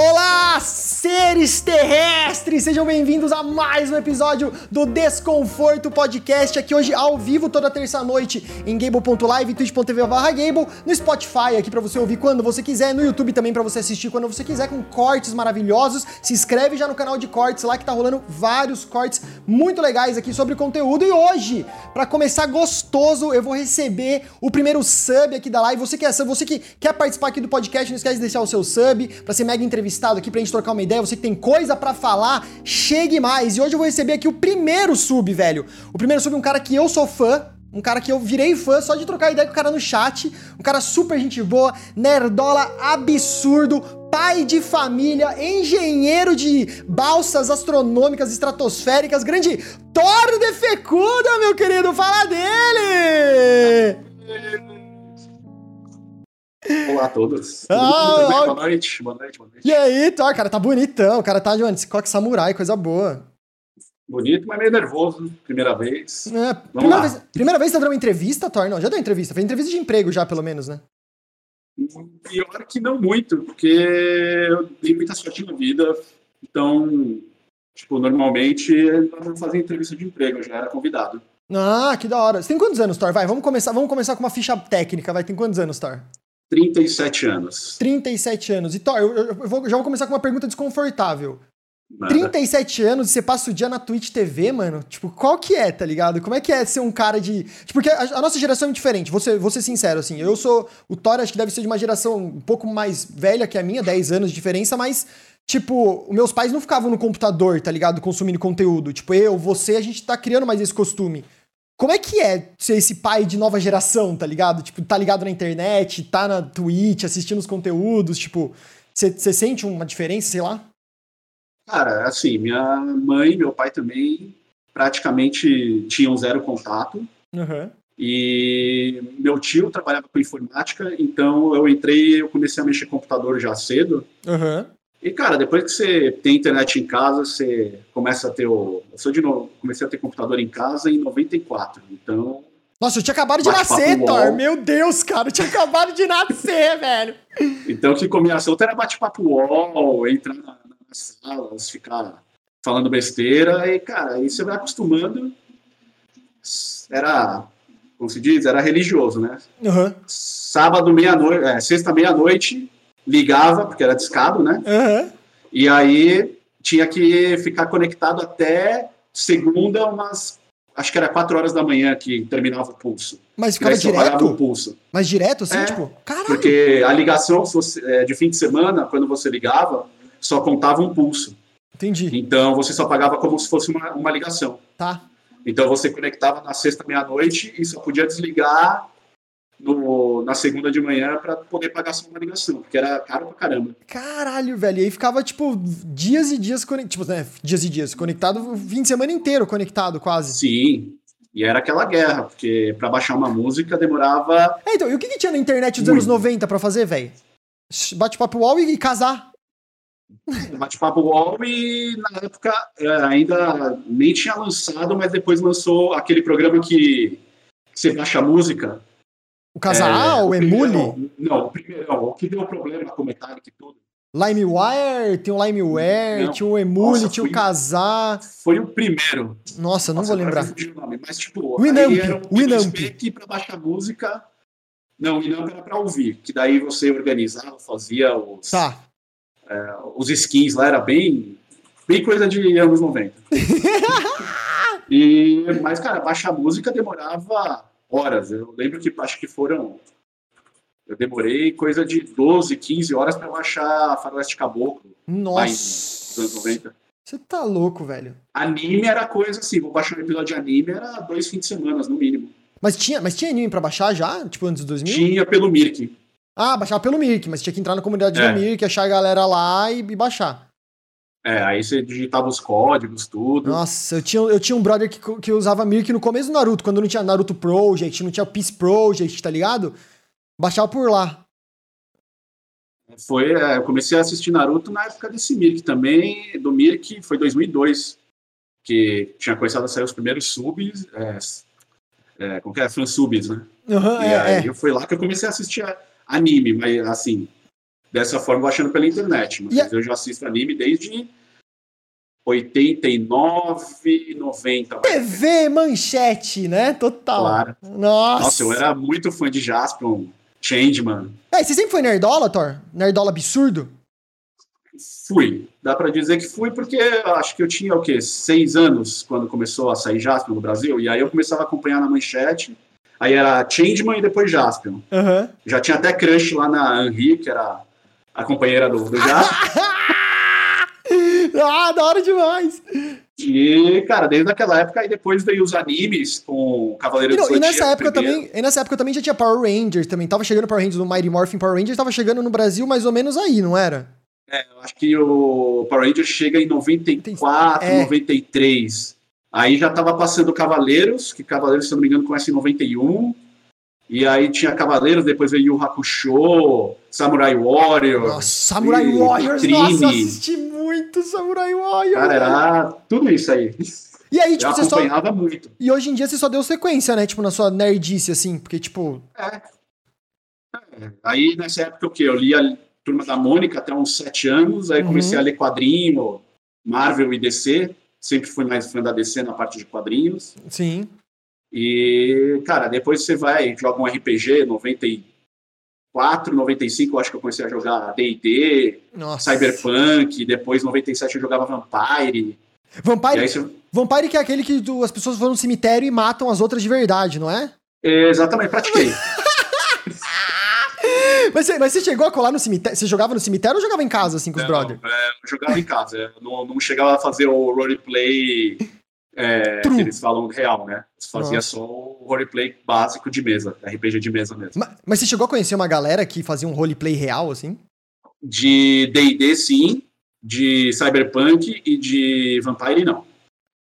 Olá, seres terrestres! Sejam bem-vindos a mais um episódio do Desconforto Podcast, aqui hoje ao vivo toda terça-noite em Gable.live, twitch.tv barra Gable, no Spotify aqui para você ouvir quando você quiser, no YouTube também para você assistir quando você quiser, com cortes maravilhosos. Se inscreve já no canal de cortes lá que tá rolando vários cortes muito legais aqui sobre conteúdo. E hoje, para começar gostoso, eu vou receber o primeiro sub aqui da live. Você que é você que quer participar aqui do podcast, não esquece de deixar o seu sub para ser mega entrevistado aqui pra gente trocar uma ideia, você que tem coisa para falar, chegue mais. E hoje eu vou receber aqui o primeiro sub, velho. O primeiro sub é um cara que eu sou fã, um cara que eu virei fã só de trocar ideia com o cara no chat. Um cara super gente boa, nerdola absurdo, pai de família, engenheiro de balsas astronômicas estratosféricas, grande Thor de Fecunda, meu querido, fala dele! Olá a todos. Ah, Boa noite, boa noite, boa noite. E aí, Thor, cara, tá bonitão, o cara tá de esse coque samurai, coisa boa. Bonito, mas meio nervoso, primeira vez. É, primeira, lá. vez, primeira vez tá dando uma entrevista, Thor? Não, já deu entrevista. Foi entrevista de emprego já, pelo menos, né? Pior que não muito, porque eu dei muita sorte na vida, então, tipo, normalmente eu não fazia entrevista de emprego, eu já era convidado. Ah, que da hora. Você tem quantos anos, Thor? Vai, vamos começar, vamos começar com uma ficha técnica, vai. Tem quantos anos, Thor? 37 anos. 37 anos. E, Thor, eu, eu- vou- já vou começar com uma pergunta desconfortável. Nada. 37 anos e você passa o dia na Twitch TV, mano? Tipo, qual que é, tá ligado? Como é que é ser um cara de. Tipo, porque a, a nossa geração é diferente, vou ser, vou ser sincero, assim. Eu sou. O Thor acho que deve ser de uma geração um pouco mais velha que a minha, 10 anos de diferença, mas. Tipo, os meus pais não ficavam no computador, tá ligado? Consumindo conteúdo. Tipo, eu, você, a gente tá criando mais esse costume. Como é que é ser esse pai de nova geração, tá ligado? Tipo, tá ligado na internet, tá na Twitch, assistindo os conteúdos, tipo, você sente uma diferença, sei lá? Cara, assim, minha mãe e meu pai também praticamente tinham zero contato. Aham. E meu tio trabalhava com informática, então eu entrei, eu comecei a mexer com computador já cedo. Aham. E, cara, depois que você tem internet em casa, você começa a ter o. Eu sou de novo, comecei a ter computador em casa em 94. Então, Nossa, eu tinha acabado de nascer. Thor. Meu Deus, cara, eu tinha acabado de nascer, velho. então o que comia assunto era bate-papo UOL, entrar na, nas salas, ficar falando besteira. E, cara, aí você vai acostumando. Era, como se diz, era religioso, né? Aham, Sábado, meia-noite, é, sexta, meia-noite, ligava, porque era discado, né? aham. E aí tinha que ficar conectado até segunda, umas. Acho que era 4 horas da manhã que terminava o pulso. Mas ficava parava o direto? pulso. Mas direto, assim, É, tipo, caralho. Porque a ligação se você- é, de fim de semana, quando você ligava, só contava um pulso. Entendi. Então você só pagava como se fosse uma, uma ligação. Tá. Então você conectava na sexta meia-noite e só podia desligar no- na segunda de manhã para poder pagar só uma ligação, porque era caro pra caramba. Caralho, velho. E aí ficava, tipo, dias e dias conectado. Tipo, né? Dias e dias conectado, o fim de semana inteiro conectado, quase. Sim. E era aquela guerra, porque para baixar uma música demorava É, então, e o que, que tinha na internet dos Muito. anos 90 pra fazer, velho? Bate-papo UOL e, e casar. bate-papo UOL e na época é, ainda nem tinha lançado, mas depois lançou aquele programa que você baixa a música. O casar, o Emule, primeiro- Não, o primeiro, não, o que deu problema com o Metallic e tudo. LimeWire, tem o LimeWare, Não. tinha o Emule, Nossa, tinha o casar. Foi o primeiro. Nossa, não Nossa, vou lembrar. nome, Mas tipo, Winamp, era um Winamp. spec para baixar música. Não, Winamp era para ouvir, que daí você organizava, fazia os, Tá. os skins lá, era bem, bem coisa de anos 90. e, mas, cara, baixar música demorava horas. Eu lembro que acho que foram. Eu demorei coisa de 12, 15 horas para baixar Faroeste Caboclo, em- nos anos Nossa. 90. Você tá louco, velho. Anime era coisa assim, vou baixar um episódio de anime, era dois fins de semana, no mínimo. Mas tinha, mas tinha anime pra baixar já? Tipo, antes dos 2000? Tinha pelo Mirk. Ah, baixava pelo Mirk, mas tinha que entrar na comunidade É. do Mirk, achar a galera lá e, e baixar. É, aí você digitava os códigos, tudo. Nossa, eu tinha, eu tinha um brother que, que usava Mirk no começo do Naruto, quando não tinha Naruto Project, não tinha Peace Project, tá ligado? Baixava por lá. Foi, é, eu comecei a assistir Naruto na época desse Mirk também, do Mirk, foi 2002, que tinha começado a sair os primeiros subs, é, é, como que é, fansubs, né? Aham, e é, aí é. eu foi lá que eu comecei a assistir anime, mas assim, dessa forma baixando pela internet. Mas E eu já assisto anime desde 89, 90. mais ou menos. TV Manchete, né? Total. Claro. Nossa. Nossa, eu era muito fã de Jaspion, Changeman. É, você sempre foi nerdola, Thor? Nerdola absurdo? Fui. Dá pra dizer que fui porque acho que eu tinha o quê? Seis anos quando começou a sair Jaspion no Brasil. E aí eu começava a acompanhar na manchete. Aí era Changeman e depois Jaspion. Aham. Já tinha até crush lá na Henri, que era a companheira do, do Jaspion. ah, da hora demais. E, cara, desde aquela época, aí depois veio os animes com Cavaleiro E, do não, e nessa Zodíaco época primeiro. também, e nessa época também já tinha Power Rangers também. Tava chegando Power Rangers no Mighty Morphin Power Rangers, tava chegando no Brasil mais ou menos aí, não era? É, eu acho que o Power Rangers chega em 94, É. 93. Aí já tava passando Cavaleiros, que Cavaleiros, se não me engano, começa em 91. E aí tinha Cavaleiros, depois veio Yu Hakusho, Samurai Warrior. Nossa, Samurai e Warriors, Vitrine. nossa, assisti muito Samurai Warriors. Cara, era tudo isso aí. E aí, Eu tipo, você só. acompanhava muito. E hoje em dia você só deu sequência, né? Tipo, na sua nerdice, assim, porque, tipo. É. É. Aí nessa época o quê? Eu li a Turma da Mônica até uns sete anos, aí Uhum. comecei a ler quadrinho, Marvel e DC. Sempre fui mais fã da DC na parte de quadrinhos. Sim. E, cara, depois você vai, joga um RPG, 94, 95, eu acho que eu comecei a jogar D&D. Cyberpunk, depois 97 eu jogava Vampire. Vampire, você... Vampire que é aquele que as pessoas vão no cemitério e matam as outras de verdade, não é? Exatamente, pratiquei. Mas você, mas você chegou a colar no cemitério? Você jogava no cemitério ou jogava em casa, assim, com os Não, brother? é, eu jogava em casa, eu não, não chegava a fazer o roleplay é, que eles falam real, né? Fazia Nossa. só o roleplay básico de mesa, RPG de mesa mesmo. Ma- Mas, você chegou a conhecer uma galera que fazia um roleplay real, assim? De D&D, sim, de Cyberpunk e de Vampire, não.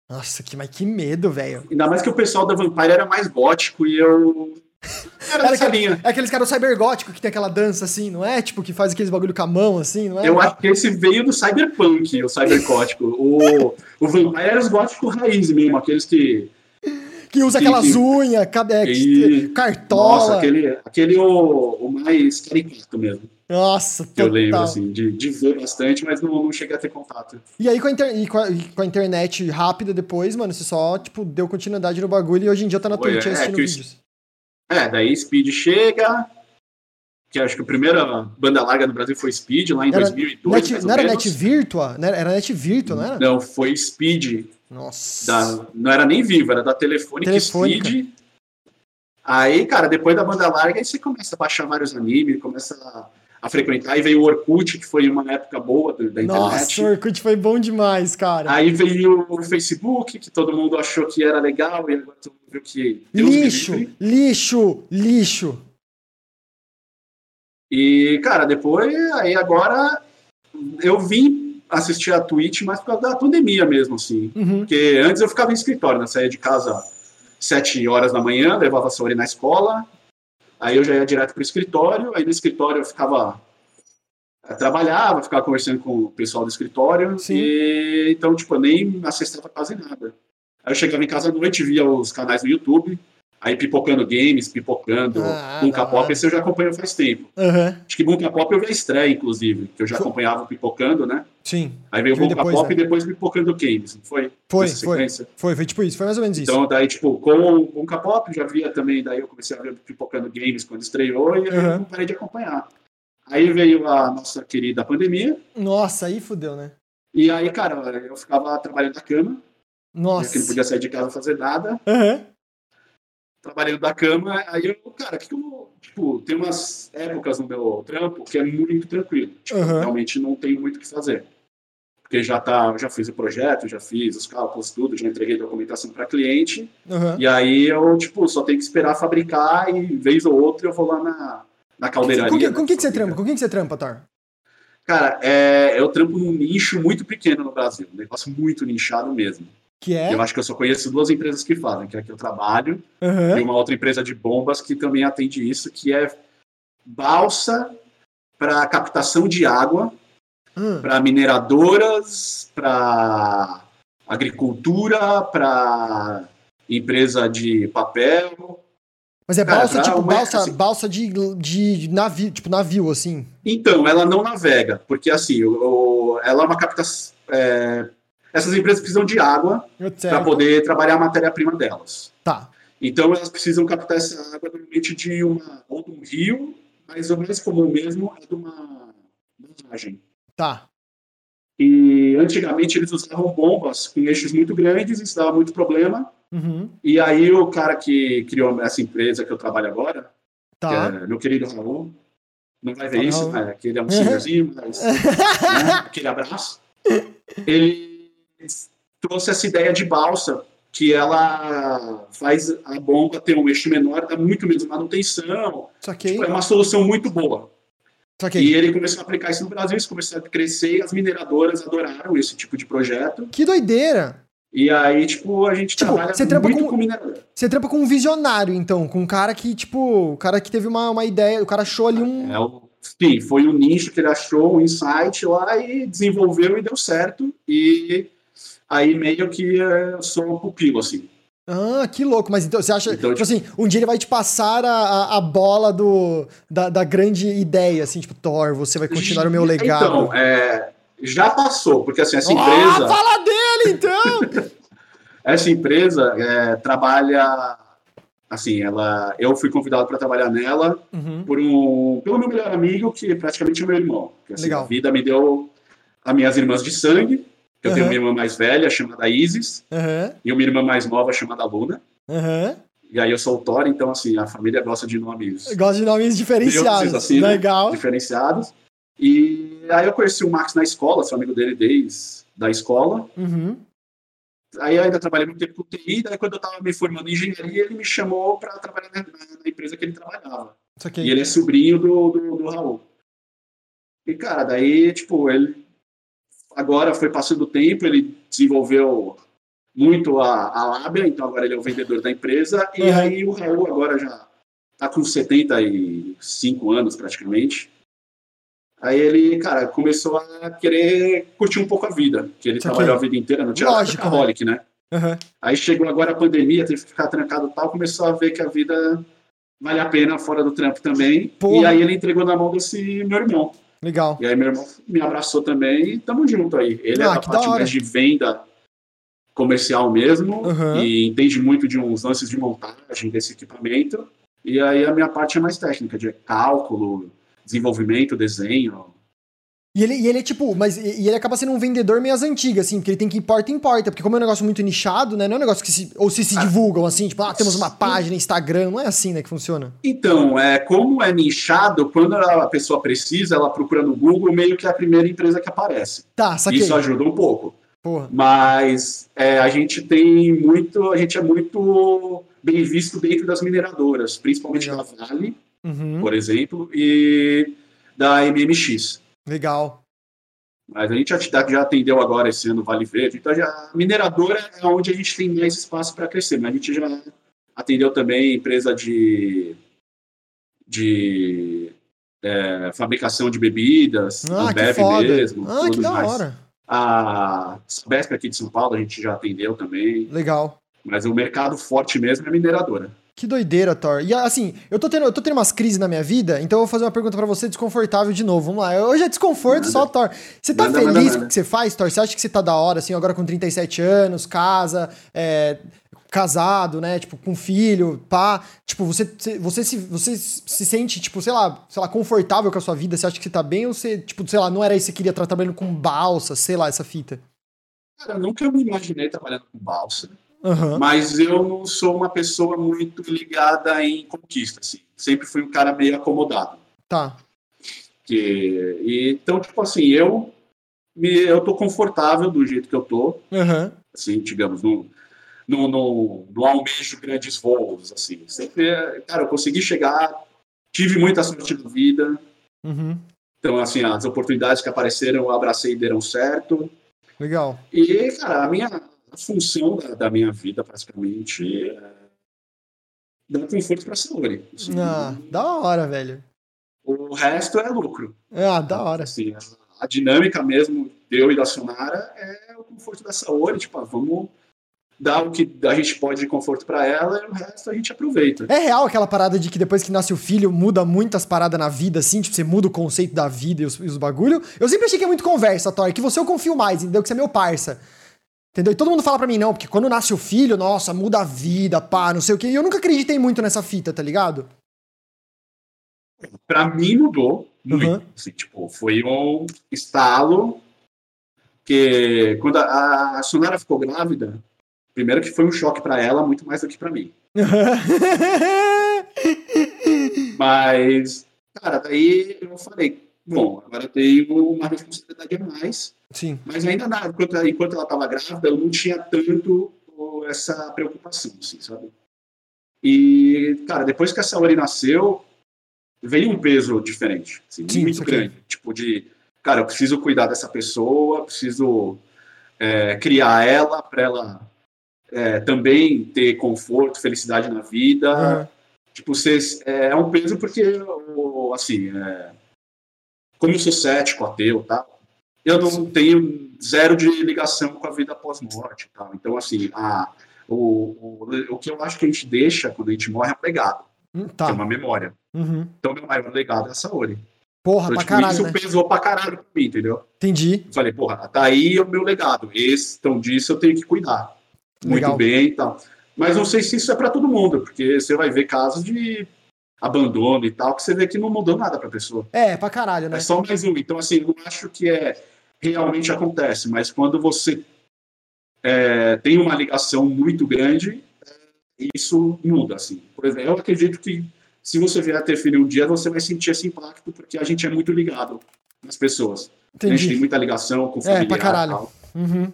Nossa, que, mas que medo, velho. Ainda mais que o pessoal da Vampire era mais gótico e eu... Era aquele-. É aqueles caras cybergóticos que tem aquela dança assim, não é? Tipo, que faz aqueles bagulho com a mão, assim, não é? Eu acho que esse veio do Cyberpunk, o Cybergótico. o, o Vampire era os góticos raiz mesmo, aqueles que... Que usa Sim, aquelas unhas, é, E- cartola. Nossa, aquele, aquele o, o mais caricato mesmo. Nossa, que eu lembro, total. assim, de, de ver bastante, mas não, não cheguei a ter contato. E aí, com a, inter- e com, a, com a internet rápida depois, mano, você só, tipo, deu continuidade no bagulho e hoje em dia tá na Twitch é, assistindo que o- vídeos. É, daí Speed chega, que acho que a primeira banda larga no Brasil foi Speed, lá em Era 2002, Net- não era. Net Virtua? Era, era Net Virtua, não era? Não, foi Speed, Nossa. da, não era nem Viva, era da Telefônica, Telefônica. Speed. Aí, cara, depois da banda larga, aí você começa a baixar vários animes, começa a, a frequentar. Aí veio o Orkut, que foi uma época boa da internet. Nossa, o Orkut foi bom demais, cara. Aí veio o Facebook, que todo mundo achou que era legal, e agora todo mundo viu que. Deus lixo, lixo, lixo. E, cara, depois, aí agora eu vim assistir a Twitch mais por causa da pandemia mesmo, assim. Uhum. Porque antes eu ficava em escritório, né? Saía de casa sete horas da manhã, levava a Saori na escola, aí eu já ia direto pro escritório, aí no escritório eu ficava. eu trabalhava, ficava conversando com o pessoal do escritório, Sim. e então, tipo, eu nem acessava quase nada. Aí eu chegava em casa à noite, via os canais no YouTube, aí pipocando games, pipocando Ah, Bunka da Pop, esse eu já acompanho faz tempo. Aham, Acho que Bunka Pop eu vi a estreia, inclusive, que eu já acompanhava pipocando, né? sim. Aí veio Bunka depois, Pop né? e depois pipocando games, não foi? Foi, foi. Foi, foi tipo isso, foi mais ou menos isso. Então, daí, tipo, com o Bunka Pop, já via também, daí eu comecei a ver Pipocando Games quando estreou e Uhum. eu parei de acompanhar. Aí veio a nossa querida pandemia, Nossa, aí fudeu, né? e aí, cara, eu ficava trabalhando da cama, já que não Nossa. podia sair de casa fazer nada, Aham. Trabalhando da cama, aí eu, cara, que que eu, tipo, tem umas épocas no meu trampo que é muito tranquilo, tipo, Uhum. realmente não tenho muito o que fazer. Porque já tá, já fiz o projeto, já fiz os cálculos, tudo, já entreguei documentação para cliente, Aham. E aí eu, tipo, só tenho que esperar fabricar e vez ou outra eu vou lá na, na caldeiraria. Com que, com que, que você trampa? Com quem que você trampa, Thor? Cara, é, eu trampo num nicho muito pequeno no Brasil, um negócio muito nichado mesmo. Que é? Eu acho que eu só conheço duas empresas que fazem, que é a que eu trabalho, e Aham. uma outra empresa de bombas que também atende isso, que é balsa para captação de água Hum. para mineradoras, para agricultura, para empresa de papel. Mas é Cara, balsa, tipo, uma, balsa, assim, balsa de, de navio, tipo navio, assim. Então, ela não navega, porque assim, ela é uma captação. É, essas empresas precisam de água para poder trabalhar a matéria-prima delas. Tá. Então elas precisam captar essa água normalmente de uma ou de um rio, mas o mais comum mesmo é de uma barragem. Tá. E antigamente eles usavam bombas com eixos muito grandes, isso dava muito problema. Uhum. E aí o cara que criou essa empresa que eu trabalho agora, tá. é meu querido Raul, não vai ver isso, né? que ele é um senhorzinho, mas né? aquele abraço. Ele trouxe essa ideia de balsa, que ela faz a bomba ter um eixo menor, dá muito menos manutenção. Tipo, é uma solução muito boa. E ele começou a aplicar isso no Brasil, isso começou a crescer e as mineradoras adoraram esse tipo de projeto. Que doideira! E aí, tipo, a gente tipo, trabalha você trampa muito com, com minerador. Você trampa com um visionário, então, com um cara que, tipo, o cara que teve uma, uma ideia, o cara achou ali um... É, o, sim, foi o um nicho que ele achou, um insight lá e desenvolveu e deu certo. E aí meio que é, eu sou pupilo, assim. Ah, que louco. Mas então você acha, então, tipo, tipo, assim, um dia ele vai te passar a, a bola do, da, da grande ideia, assim, tipo, Thor, você vai continuar o meu legado. Então, é, já passou, porque assim, essa empresa... Ah, fala dele, então! essa empresa é, trabalha... Assim, ela, eu fui convidado para trabalhar nela uhum. por um, pelo meu melhor amigo, que é praticamente é meu irmão. Que, assim, Legal. A vida me deu as minhas irmãs de sangue, eu uhum. tenho uma irmã mais velha chamada Isis uhum. e uma irmã mais nova chamada Luna. Uhum. E aí eu sou o Thor, então assim, a família gosta de nomes. Gosta de nomes diferenciados. Assim, né? Legal. Né? Diferenciados. E aí eu conheci o Max na escola, sou amigo dele desde da escola. Uhum. Aí eu ainda trabalhei muito tempo com TI, daí quando eu estava me formando em engenharia, ele me chamou para trabalhar na, na, empresa que ele trabalhava. E ele é sobrinho do, do, do Raul. E, cara, daí, tipo, ele Agora foi passando o tempo, ele desenvolveu muito a, a lábia, então agora ele é o vendedor da empresa. E uhum. aí o Raul agora já está com 75 anos praticamente. Aí ele, cara, começou a querer curtir um pouco a vida, que ele trabalhou a vida inteira no teatro Lógico, né? Uhum. Aí chegou agora a pandemia, teve que ficar trancado e tal, começou a ver que a vida vale a pena fora do trampo também. Porra. E aí ele entregou na mão desse meu irmão. Legal. E aí meu irmão me abraçou também e tamo junto aí. Ele é ah, é da parte mais de venda comercial mesmo uhum. e entende muito de uns lances de montagem desse equipamento. E aí a minha parte é mais técnica, de cálculo, desenvolvimento, desenho. E ele, e ele é tipo, mas e ele acaba sendo um vendedor meio as antigas, assim, porque ele tem que importa importa, porque como é um negócio muito nichado, né? Não é um negócio que se. Ou se se ah, divulgam, assim, tipo, ah, temos uma página, Instagram, não é assim, né, que funciona. Então, é, como é nichado, quando a pessoa precisa, ela procura no Google, meio que é a primeira empresa que aparece. Tá, saquei. Isso ajuda um pouco. Porra. Mas é, a gente tem muito. A gente é muito bem visto dentro das mineradoras, principalmente Legal. da Vale, uhum. por exemplo, e da MMX. Legal. Mas a gente já, já atendeu agora esse ano Vale Verde. Então, já, a mineradora é onde a gente tem mais espaço para crescer. Mas a gente já atendeu também empresa de, de é, fabricação de bebidas, ah, Ambev mesmo. Ah, que da mais. hora. A Sabesp aqui de São Paulo a gente já atendeu também. Legal. Mas o mercado forte mesmo é a mineradora. Que doideira, Thor. E assim, eu tô tendo, eu tô tendo umas crises na minha vida, então eu vou fazer uma pergunta para você desconfortável de novo. Vamos lá. Hoje é desconforto só, Thor. Você tá feliz com o que você faz, Thor? Você acha que você tá da hora, assim, agora com 37 anos, casa, é, casado, né? Tipo, com filho, pá. Tipo, você, você, se, você se sente, tipo, sei lá, sei lá, confortável com a sua vida? Você acha que você tá bem ou você, tipo, sei lá, não era isso que você queria estar trabalhando com balsa, sei lá, essa fita? Cara, eu nunca me imaginei trabalhando com balsa. Uhum. Mas eu não sou uma pessoa muito ligada em conquista, assim. Sempre fui um cara meio acomodado. Tá. Que, e, então, tipo assim, eu me, eu tô confortável do jeito que eu tô. Uhum. Assim, digamos, não, não, não, não almejo grandes voos, assim. Sempre, cara, eu consegui chegar, tive muita sorte na vida. Uhum. Então, assim, as oportunidades que apareceram, eu abracei e deram certo. Legal. E, cara, a minha, a função da, da minha vida, praticamente, é dar conforto para a saúde. Assim, ah, da hora, velho. O resto é lucro. Ah, da hora. Assim, a, a dinâmica mesmo, eu e da Sonara, é o conforto da saúde. Tipo, ah, vamos dá o que a gente pode de conforto para ela e o resto a gente aproveita. É real aquela parada de que depois que nasce o filho muda muitas paradas na vida, assim, tipo, você muda o conceito da vida e os, e os bagulho. Eu sempre achei que é muito conversa, Thor, que você eu confio mais, entendeu? Que você é meu parça. Entendeu? E todo mundo fala pra mim, não, porque quando nasce o filho, nossa, muda a vida, pá, não sei o quê. E eu nunca acreditei muito nessa fita, tá ligado? Pra mim mudou muito. Uhum. Assim, tipo, foi um estalo que quando a, a Sonara ficou grávida, primeiro que foi um choque para ela, muito mais do que para mim. Mas, cara, daí eu falei, bom, agora eu tenho uma responsabilidade a mais. Sim. Mas ainda nada, enquanto, enquanto ela estava grávida, eu não tinha tanto essa preocupação, assim, sabe? E, cara, depois que a Saori nasceu, veio um peso diferente, assim, Sim, muito grande. Tipo, de, cara, eu preciso cuidar dessa pessoa, preciso é, criar ela para ela é, também ter conforto, felicidade na vida. Uhum. Tipo, vocês, é, é, um peso porque, assim, é, como eu sou cético, ateu, tá? Eu não tenho zero de ligação com a vida pós-morte, tá? Então, assim, a, o, o, o que eu acho que a gente deixa quando a gente morre é um legado. Hum, tá. É uma memória. Uhum. Então, meu maior legado é a Saori. Porra, então, pra tipo, caralho. Isso né? pesou pra caralho pra mim, entendeu? Entendi. Eu falei, porra, tá aí o meu legado. Esse, então, disso eu tenho que cuidar. Legal. Muito bem e tal. Mas não sei se isso é para todo mundo, porque você vai ver casos de abandono e tal, que você vê que não mudou nada pra pessoa. É, pra caralho, né? É só mais um. Então, assim, não acho que é realmente acontece, mas quando você é, tem uma ligação muito grande, isso muda, assim. Por exemplo, eu acredito que se você vier a ter filho um dia, você vai sentir esse impacto, porque a gente é muito ligado nas pessoas. Entendi. A gente tem muita ligação com familiar é, pra caralho. Uhum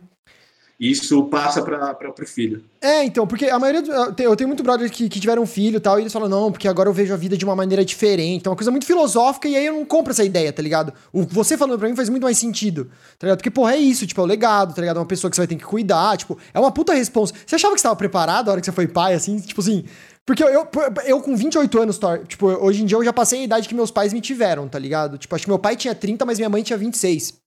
isso passa para o filho. É, então, porque a maioria. Eu tenho muito brothers que, que tiveram filho e tal, e eles falam, não, porque agora eu vejo a vida de uma maneira diferente. É uma coisa muito filosófica, e aí eu não compro essa ideia, tá ligado? O você falando pra mim faz muito mais sentido, tá ligado? Porque, porra, é isso, tipo, é o legado, tá ligado? É uma pessoa que você vai ter que cuidar, tipo, é uma puta responsa. Você achava que você tava preparado a hora que você foi pai, assim? Tipo assim. Porque eu, eu, eu, com 28 anos, tipo, hoje em dia eu já passei a idade que meus pais me tiveram, tá ligado? Tipo, acho que meu pai tinha 30, mas minha mãe tinha 26.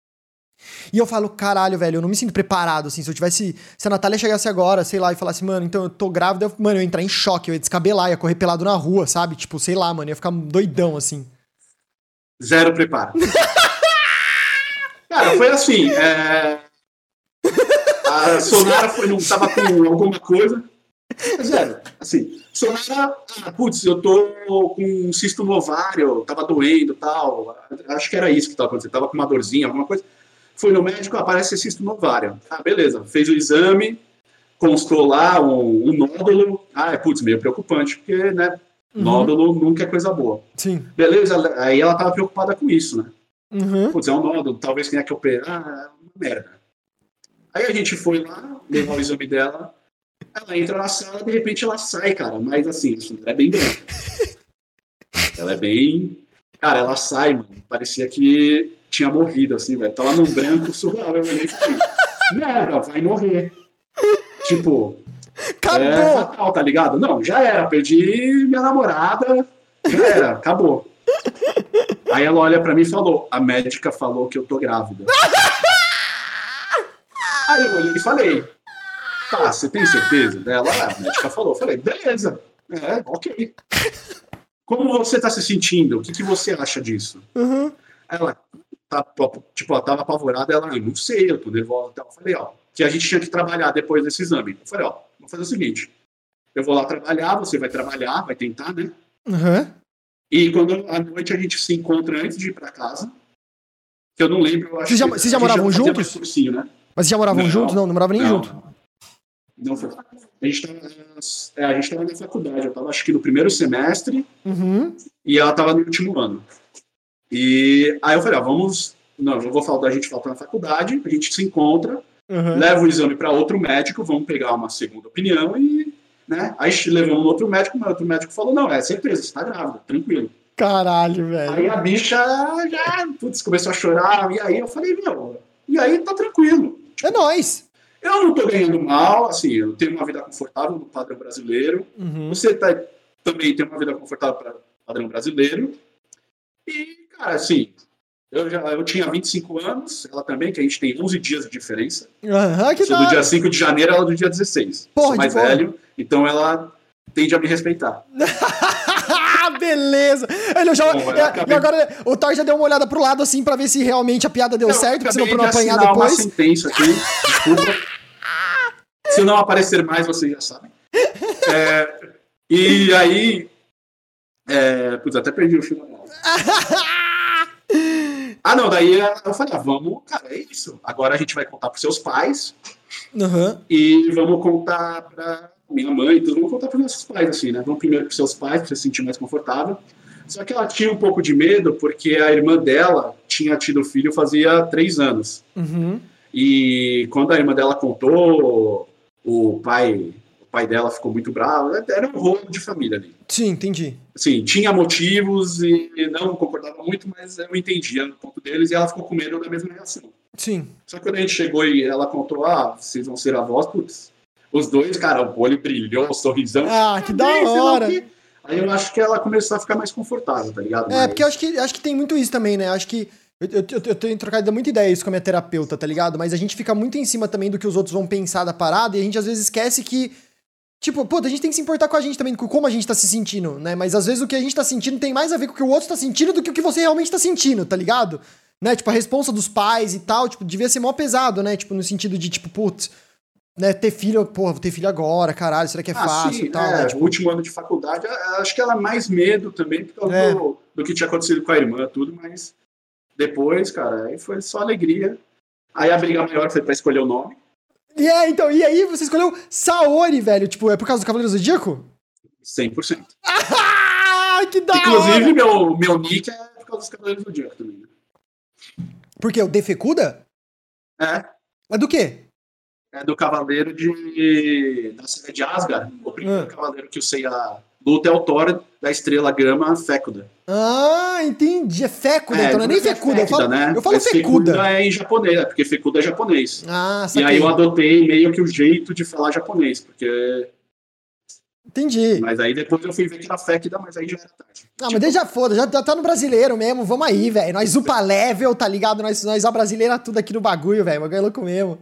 E eu falo, caralho, velho, eu não me sinto preparado, assim. Se eu tivesse. Se a Natália chegasse agora, sei lá, e falasse, mano, então eu tô grávida, eu, mano, eu ia entrar em choque, eu ia descabelar, ia correr pelado na rua, sabe? Tipo, sei lá, mano, ia ficar doidão, assim. Zero preparo. Cara, foi assim. É... A Sonara foi, não tava com alguma coisa. Zero. Assim, Sonara, ah, putz, eu tô com um cisto no ovário, tava doendo tal. Acho que era isso que tava acontecendo. Tava com uma dorzinha, alguma coisa. Foi no médico, aparece cisto no ovário. Ah, beleza. Fez o exame, constou lá um, um nódulo. Ah, é, putz, meio preocupante, porque, né, uhum. nódulo nunca é coisa boa. Sim. Beleza, aí ela tava preocupada com isso, né? Uhum. Putz, é um nódulo, talvez tenha que operar, ah, uma merda. Aí a gente foi lá, levar o exame dela, ela entra na sala, de repente ela sai, cara, mas assim, ela é bem grande. ela é bem... Cara, ela sai, mano, parecia que tinha morrido, assim, velho. Tava num branco surreal. Eu olhei falei, merda, vai morrer. Tipo, acabou. É fatal, tá ligado? Não, já era. Perdi minha namorada, já era, acabou. Aí ela olha pra mim e falou: a médica falou que eu tô grávida. Aí eu olhei e falei: tá, você tem certeza dela? Ah, a médica falou. Eu falei: beleza, é, ok. Como você tá se sentindo? O que, que você acha disso? Uhum. Ela, tá, tipo, ela tava apavorada, ela, não sei, eu tô nervosa Eu falei, ó, que a gente tinha que trabalhar depois desse exame. Eu falei, ó, vamos fazer o seguinte, eu vou lá trabalhar, você vai trabalhar, vai tentar, né? Uhum. E quando à noite a gente se encontra antes de ir para casa, que eu não lembro, eu acho Vocês já, vocês já moravam já juntos? Cursinho, né? Mas vocês já moravam não, juntos? Não, não moravam nem junto. Não foi. A gente estava é, gente tava na faculdade, eu estava acho que no primeiro semestre uhum. e ela estava no último ano. E aí eu falei, ó, vamos. Não, eu vou falar da gente voltar na faculdade, a gente se encontra, uhum. leva o exame para outro médico, vamos pegar uma segunda opinião e. Né? Aí levamos um outro médico, mas outro médico falou: não, é certeza, você tá grávida, tranquilo. Caralho, velho. Aí a bicha já putz, começou a chorar, e aí eu falei: meu, e aí tá tranquilo. É nóis. Eu não tô ganhando mal, assim, eu tenho uma vida confortável no padrão brasileiro. Uhum. Você tá, também tem uma vida confortável para padrão brasileiro. E cara, assim, Eu, já, eu tinha 25 anos, ela também, que a gente tem 11 dias de diferença. Aham, que Sou do dia 5 de janeiro, ela do dia 16. Porra, Sou mais boa. velho, então ela tende a me respeitar. Beleza! Ele já, Bom, e- acabei- agora o Thor já deu uma olhada pro lado assim pra ver se realmente a piada deu Eu certo, pra não de apanhar assinar uma depois. sentença aqui, desculpa. Se não aparecer mais, vocês já sabem. É, e aí. É, putz, até perdi o meada. Ah, não, daí eu falei, ah, vamos, cara, é isso. Agora a gente vai contar pros seus pais Aham. e vamos contar pra minha mãe, então vamos contar pros nossos pais, assim, né? Vamos primeiro pros seus pais, pra você se sentir mais confortável. Só que ela tinha um pouco de medo, porque a irmã dela tinha tido filho fazia três anos. Uhum. E quando a irmã dela contou, o pai, pai dela ficou muito bravo. Era um rolo de família ali. Sim, entendi. Assim, tinha motivos e não concordava muito, mas eu entendia no ponto deles e ela ficou com medo da mesma reação. Sim. Só que quando a gente chegou e ela contou, ah, vocês vão ser avós, putz, os dois, cara, o olho brilhou, o sorrisão. Ah, que da lá o hora. Aí eu acho que ela começou a ficar mais confortável, tá ligado? É, Mas- porque eu acho que, acho que tem muito isso também, né? Acho que. Eu, eu, eu- eu tenho trocado muita ideia isso com a minha terapeuta, tá ligado? Mas a gente fica muito em cima também do que os outros vão pensar da parada e a gente às vezes esquece que. Tipo, pô, a gente tem que se importar com a gente também, com como a gente tá se sentindo, né? Mas às vezes o que a gente tá sentindo tem mais a ver com o que o outro tá sentindo do que o que você realmente tá sentindo, tá ligado? Né? Tipo, a responsa dos pais e tal, tipo, devia ser mó pesado, né? Tipo, no sentido de, tipo, putz, né, ter filho, porra, vou ter filho agora, caralho, será que é Ah, fácil sim, e tal, é, né? Tipo, último ano de faculdade, acho que ela mais medo também causa É. do, do que tinha acontecido com a irmã, tudo, mas depois, cara, aí foi só alegria. Aí a briga maior foi pra escolher o nome, E é, então, e aí você escolheu Saori, velho, tipo, é por causa do Cavaleiro do Zodíaco? 100%. Ah, que da Inclusive, hora! meu, meu nick é por causa dos Cavaleiros do Zodíaco também. né? Por quê? O Defecuda? É, É do quê? é do Cavaleiro de, da saga de Asgard, o primeiro Ah. cavaleiro que o Seiya luta é Thor da estrela grama Fécuda. Ah, entendi. É Fécuda, então não é nem Fecuda. Eu falo, né? eu falo Mas Fecuda. é em japonês, é porque Fecuda é japonês. Ah, E saquei. aí eu adotei meio que o jeito de falar japonês, porque. Entendi. Mas aí depois eu fui ver que era Fécida, mas aí já era tarde. Ah, mas desde já foda, já tá tá no brasileiro mesmo. Vamos aí, velho. Nós upa level, tá ligado? Nós, nós a brasileira tudo aqui no bagulho, velho. Bagulho é louco mesmo.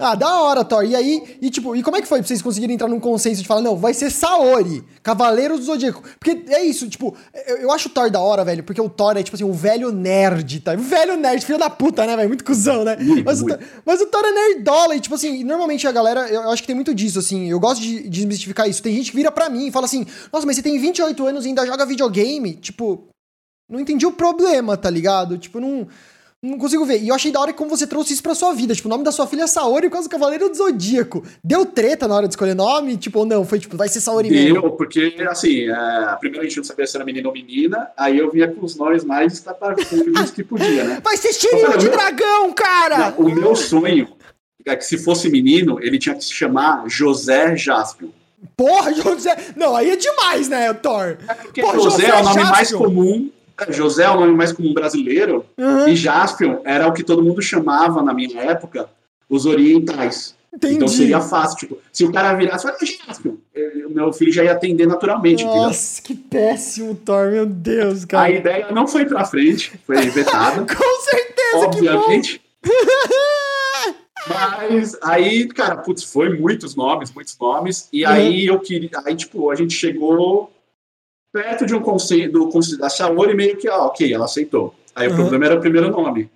Ah, da hora, Thor. E aí, e tipo, e como é que foi pra vocês conseguirem entrar num consenso de falar, não, vai ser Saori, Cavaleiro do Zodíaco? Porque é isso, tipo, eu, eu acho o Thor da hora, velho, porque o Thor é, tipo assim, o velho nerd, tá? O velho nerd, filho da puta, né, velho? Muito cuzão, né? Muito, mas, o mas o Thor é nerdola e, tipo assim, normalmente a galera, eu, eu acho que tem muito disso, assim, eu gosto de de desmistificar isso. Tem gente que vira pra mim e fala assim, nossa, mas você tem 28 anos e ainda joga videogame? Tipo, não entendi o problema, tá ligado? Tipo, não, não consigo ver. E eu achei da hora como você trouxe isso pra sua vida. Tipo, o nome da sua filha é Saori por causa do Cavaleiro do Zodíaco. Deu treta na hora de escolher nome? Tipo, ou não? Foi tipo, vai ser Saori mesmo. Deu, porque, assim, é, a primeira gente não sabia se era menino ou menina, aí eu vinha com os nomes mais estapafúrdios que podia, né? Vai ser Shiryu de meu- dragão, cara! O meu sonho é que se fosse menino, ele tinha que se chamar José Jaspion. Porra, José. Não, aí é demais, né, Thor? Porque Pô, José, é o nome Jaspion. mais comum. José é o nome mais comum brasileiro. Uhum, E Jaspion era o que todo mundo chamava na minha época os orientais. entendi. Então seria fácil. Tipo, se o cara virasse, fala, Jaspion, o meu filho já ia atender naturalmente, entendeu? Nossa, que péssimo, Thor, meu Deus, cara. A ideia não foi pra frente, foi vetada, Com certeza, que bom. obviamente. Mas aí, cara, putz, foi muitos nomes, muitos nomes. E Uhum. aí eu queria. Aí, tipo, a gente chegou perto de um conselho do conselho da Saori meio que, ah, ok, ela aceitou. Aí Uhum. o problema era o primeiro nome.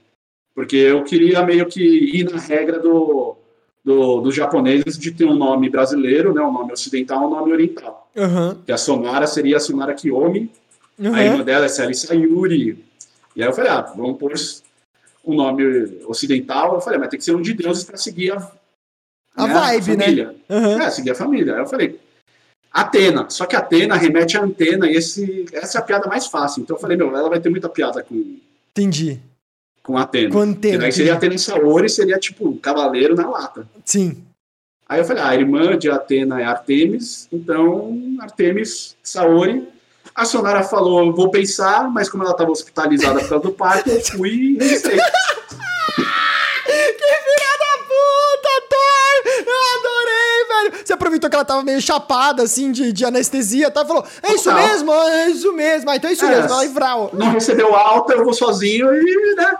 Porque eu queria meio que ir na regra do, do, dos japoneses de ter um nome brasileiro, né? Um nome ocidental um nome oriental. Aham, Que a Sonara seria a Sonara Kiyomi, a aham. irmã dela é Sally Sayuri. E aí eu falei, ah, vamos pôr um nome ocidental. Eu falei, mas tem que ser um de deuses para seguir a, A vibe, né? família. aham. É, seguir a família. Aí eu falei, Atena. Só que Atena remete à antena e esse, essa é a piada mais fácil. Então eu falei, meu, ela vai ter muita piada com, Entendi. com Atena. Com E antena. daí seria. Atena Saori, seria tipo um cavaleiro na lata. Sim. Aí eu falei, ah, a irmã de Atena é Artemis, então Artemis Saori. A Sonara falou, vou pensar, mas como ela estava hospitalizada por causa do parto, eu fui e registrei. Que filha da puta, Thor! Eu adorei, velho! Você aproveitou que ela tava meio chapada, assim, de, de anestesia, tá? Falou, é isso Total. mesmo? É isso mesmo. Ah, então é isso é, mesmo. Ela vral. Não recebeu alta, eu vou sozinho e, né?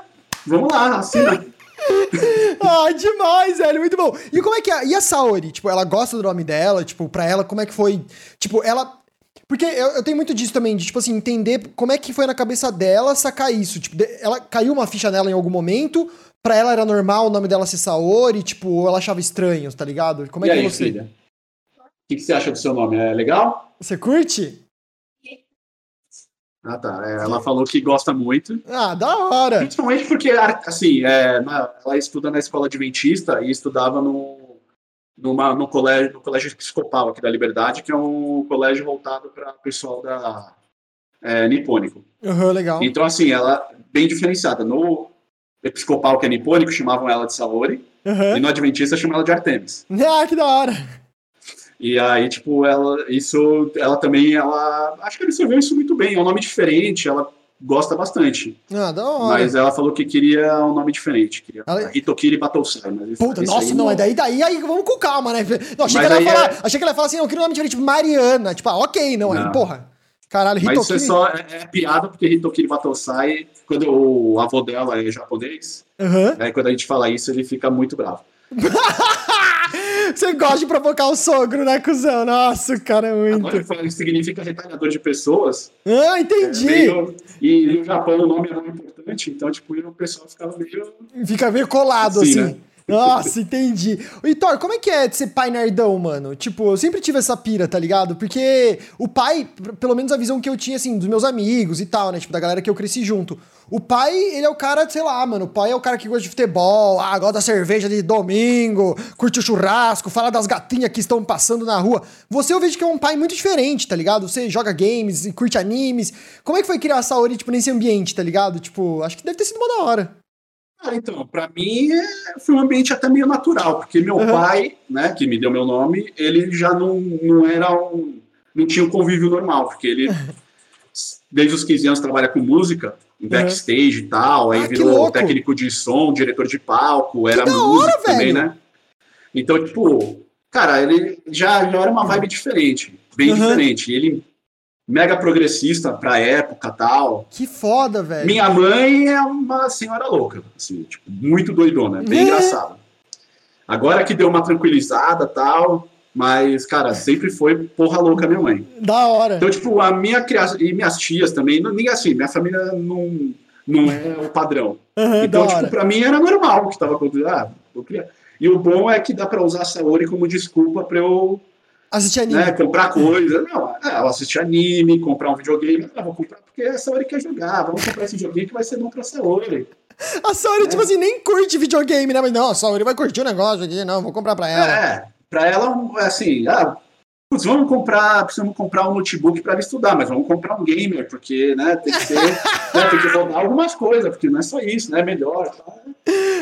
Vamos lá, assina. ah, demais, velho, muito bom. E como é que é? E a Saori? Tipo, ela gosta do nome dela? Tipo, pra ela, como é que foi? Tipo, ela. Porque eu, eu tenho muito disso também, de, tipo assim, entender como é que foi na cabeça dela sacar isso. Tipo, ela caiu uma ficha nela em algum momento, pra ela era normal o nome dela ser Saori, tipo, ela achava estranho, tá ligado? Como é e que aí, você. Filha? O que, que você acha do seu nome? É legal? Você curte? Ah, tá. É, ela falou que gosta muito. Ah, da hora! Principalmente porque, assim, é, ela estuda na escola adventista e estudava no, numa, no, colégio, no Colégio Episcopal aqui da Liberdade, que é um colégio voltado para pessoal da é, nipônico. Uhum, legal. Então, assim, ela bem diferenciada. No Episcopal, que é nipônico, chamavam ela de Saori, uhum. e no Adventista chamavam ela de Artemis. Ah, que da hora! E aí, tipo, ela, isso, ela também, ela, acho que ela absorveu isso muito bem. É um nome diferente, ela gosta bastante. Ah, da hora. Mas ela falou que queria um nome diferente. Queria ela... Hitokiri. Mas Puta, nossa, não, é daí, daí, aí, vamos com calma, né? Não, achei, que ela, falar, é... achei que ela ia falar assim, eu queria um nome diferente, tipo Mariana. Tipo, ah, ok, não, não. aí, porra. Caralho, Hitokiri. Mas isso é só, é, é piada, porque Hitokiri Batosai, quando o avô dela é japonês, uhum. aí quando a gente fala isso, ele fica muito bravo. Você gosta de provocar o sogro, né, cuzão? Nossa, cara, é muito. Agora, significa retalhador de pessoas. Ah, entendi. É meio... E no Japão o nome é muito importante, então, tipo, o pessoal ficava meio. Fica meio colado, assim. assim. Né? Nossa, entendi. Thor, como é que é de ser pai nerdão, mano? Tipo, eu sempre tive essa pira, tá ligado? Porque o pai, pelo menos a visão que eu tinha, assim, dos meus amigos e tal, né? Tipo, da galera que eu cresci junto. O pai, ele é o cara, sei lá, mano. O pai é o cara que gosta de futebol, ah, gosta da cerveja de domingo, curte o churrasco, fala das gatinhas que estão passando na rua. Você eu vejo que é um pai muito diferente, tá ligado? Você joga games curte animes. Como é que foi criar a Saori, tipo, nesse ambiente, tá ligado? Tipo, acho que deve ter sido uma da hora. Ah, então, para mim é, foi um ambiente até meio natural, porque meu uhum. pai, né, que me deu meu nome, ele já não, não era um. não tinha um convívio normal, porque ele, desde os 15 anos, trabalha com música, em backstage uhum. e tal, aí ah, virou técnico de som, diretor de palco, era músico hora, também, né? Então, tipo, cara, ele já, já era uma vibe diferente, bem uhum. diferente. Ele mega progressista pra época tal. Que foda, velho. Minha mãe é uma senhora louca, assim, tipo, muito doidona, bem é. engraçada. Agora que deu uma tranquilizada tal, mas, cara, sempre foi porra louca minha mãe. Da hora. Então, tipo, a minha criação, e minhas tias também, não, nem assim, minha família não, não é o padrão. Uhum, então, tipo, pra mim era normal o que tava acontecendo. Ah. E o bom é que dá pra usar a Saori como desculpa pra eu Assistir anime. Né, comprar coisa. Não, é, ela assistir anime, comprar um videogame. Não, vou comprar porque a Saori quer jogar. Vamos comprar esse videogame que vai ser bom pra Saori. A Saori, é. tipo assim, nem curte videogame, né? Mas não, a Saori vai curtir o negócio aqui, não, vou comprar pra ela. É, pra ela, assim, ah, putz, vamos comprar, precisamos comprar um notebook pra ela estudar, mas vamos comprar um gamer, porque, né, tem que ser, né, tem que rodar algumas coisas, porque não é só isso, né, melhor. Tá?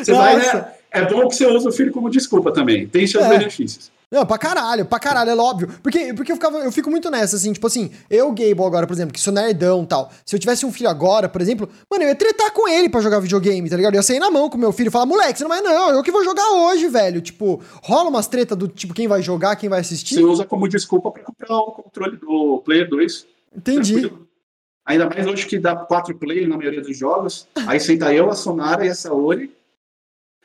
Você Nossa. vai, né, é bom que você use o filho como desculpa também, tem seus é. benefícios. Não, pra caralho, pra caralho, é óbvio. Porque, porque eu, ficava, eu fico muito nessa, assim, tipo assim, eu, Gable, agora, por exemplo, que sou nerdão e tal. Se eu tivesse um filho agora, por exemplo, mano, eu ia tretar com ele pra jogar videogame, tá ligado? Eu ia sair na mão com meu filho e falar, moleque, você não vai, não, eu que vou jogar hoje, velho. Tipo, rola umas tretas do tipo, quem vai jogar, quem vai assistir. Você usa como desculpa pra comprar o controle do Player 2. Entendi. Tranquilo. Ainda mais hoje que dá quatro players na maioria dos jogos. Aí senta eu, a Sonara e a Saori.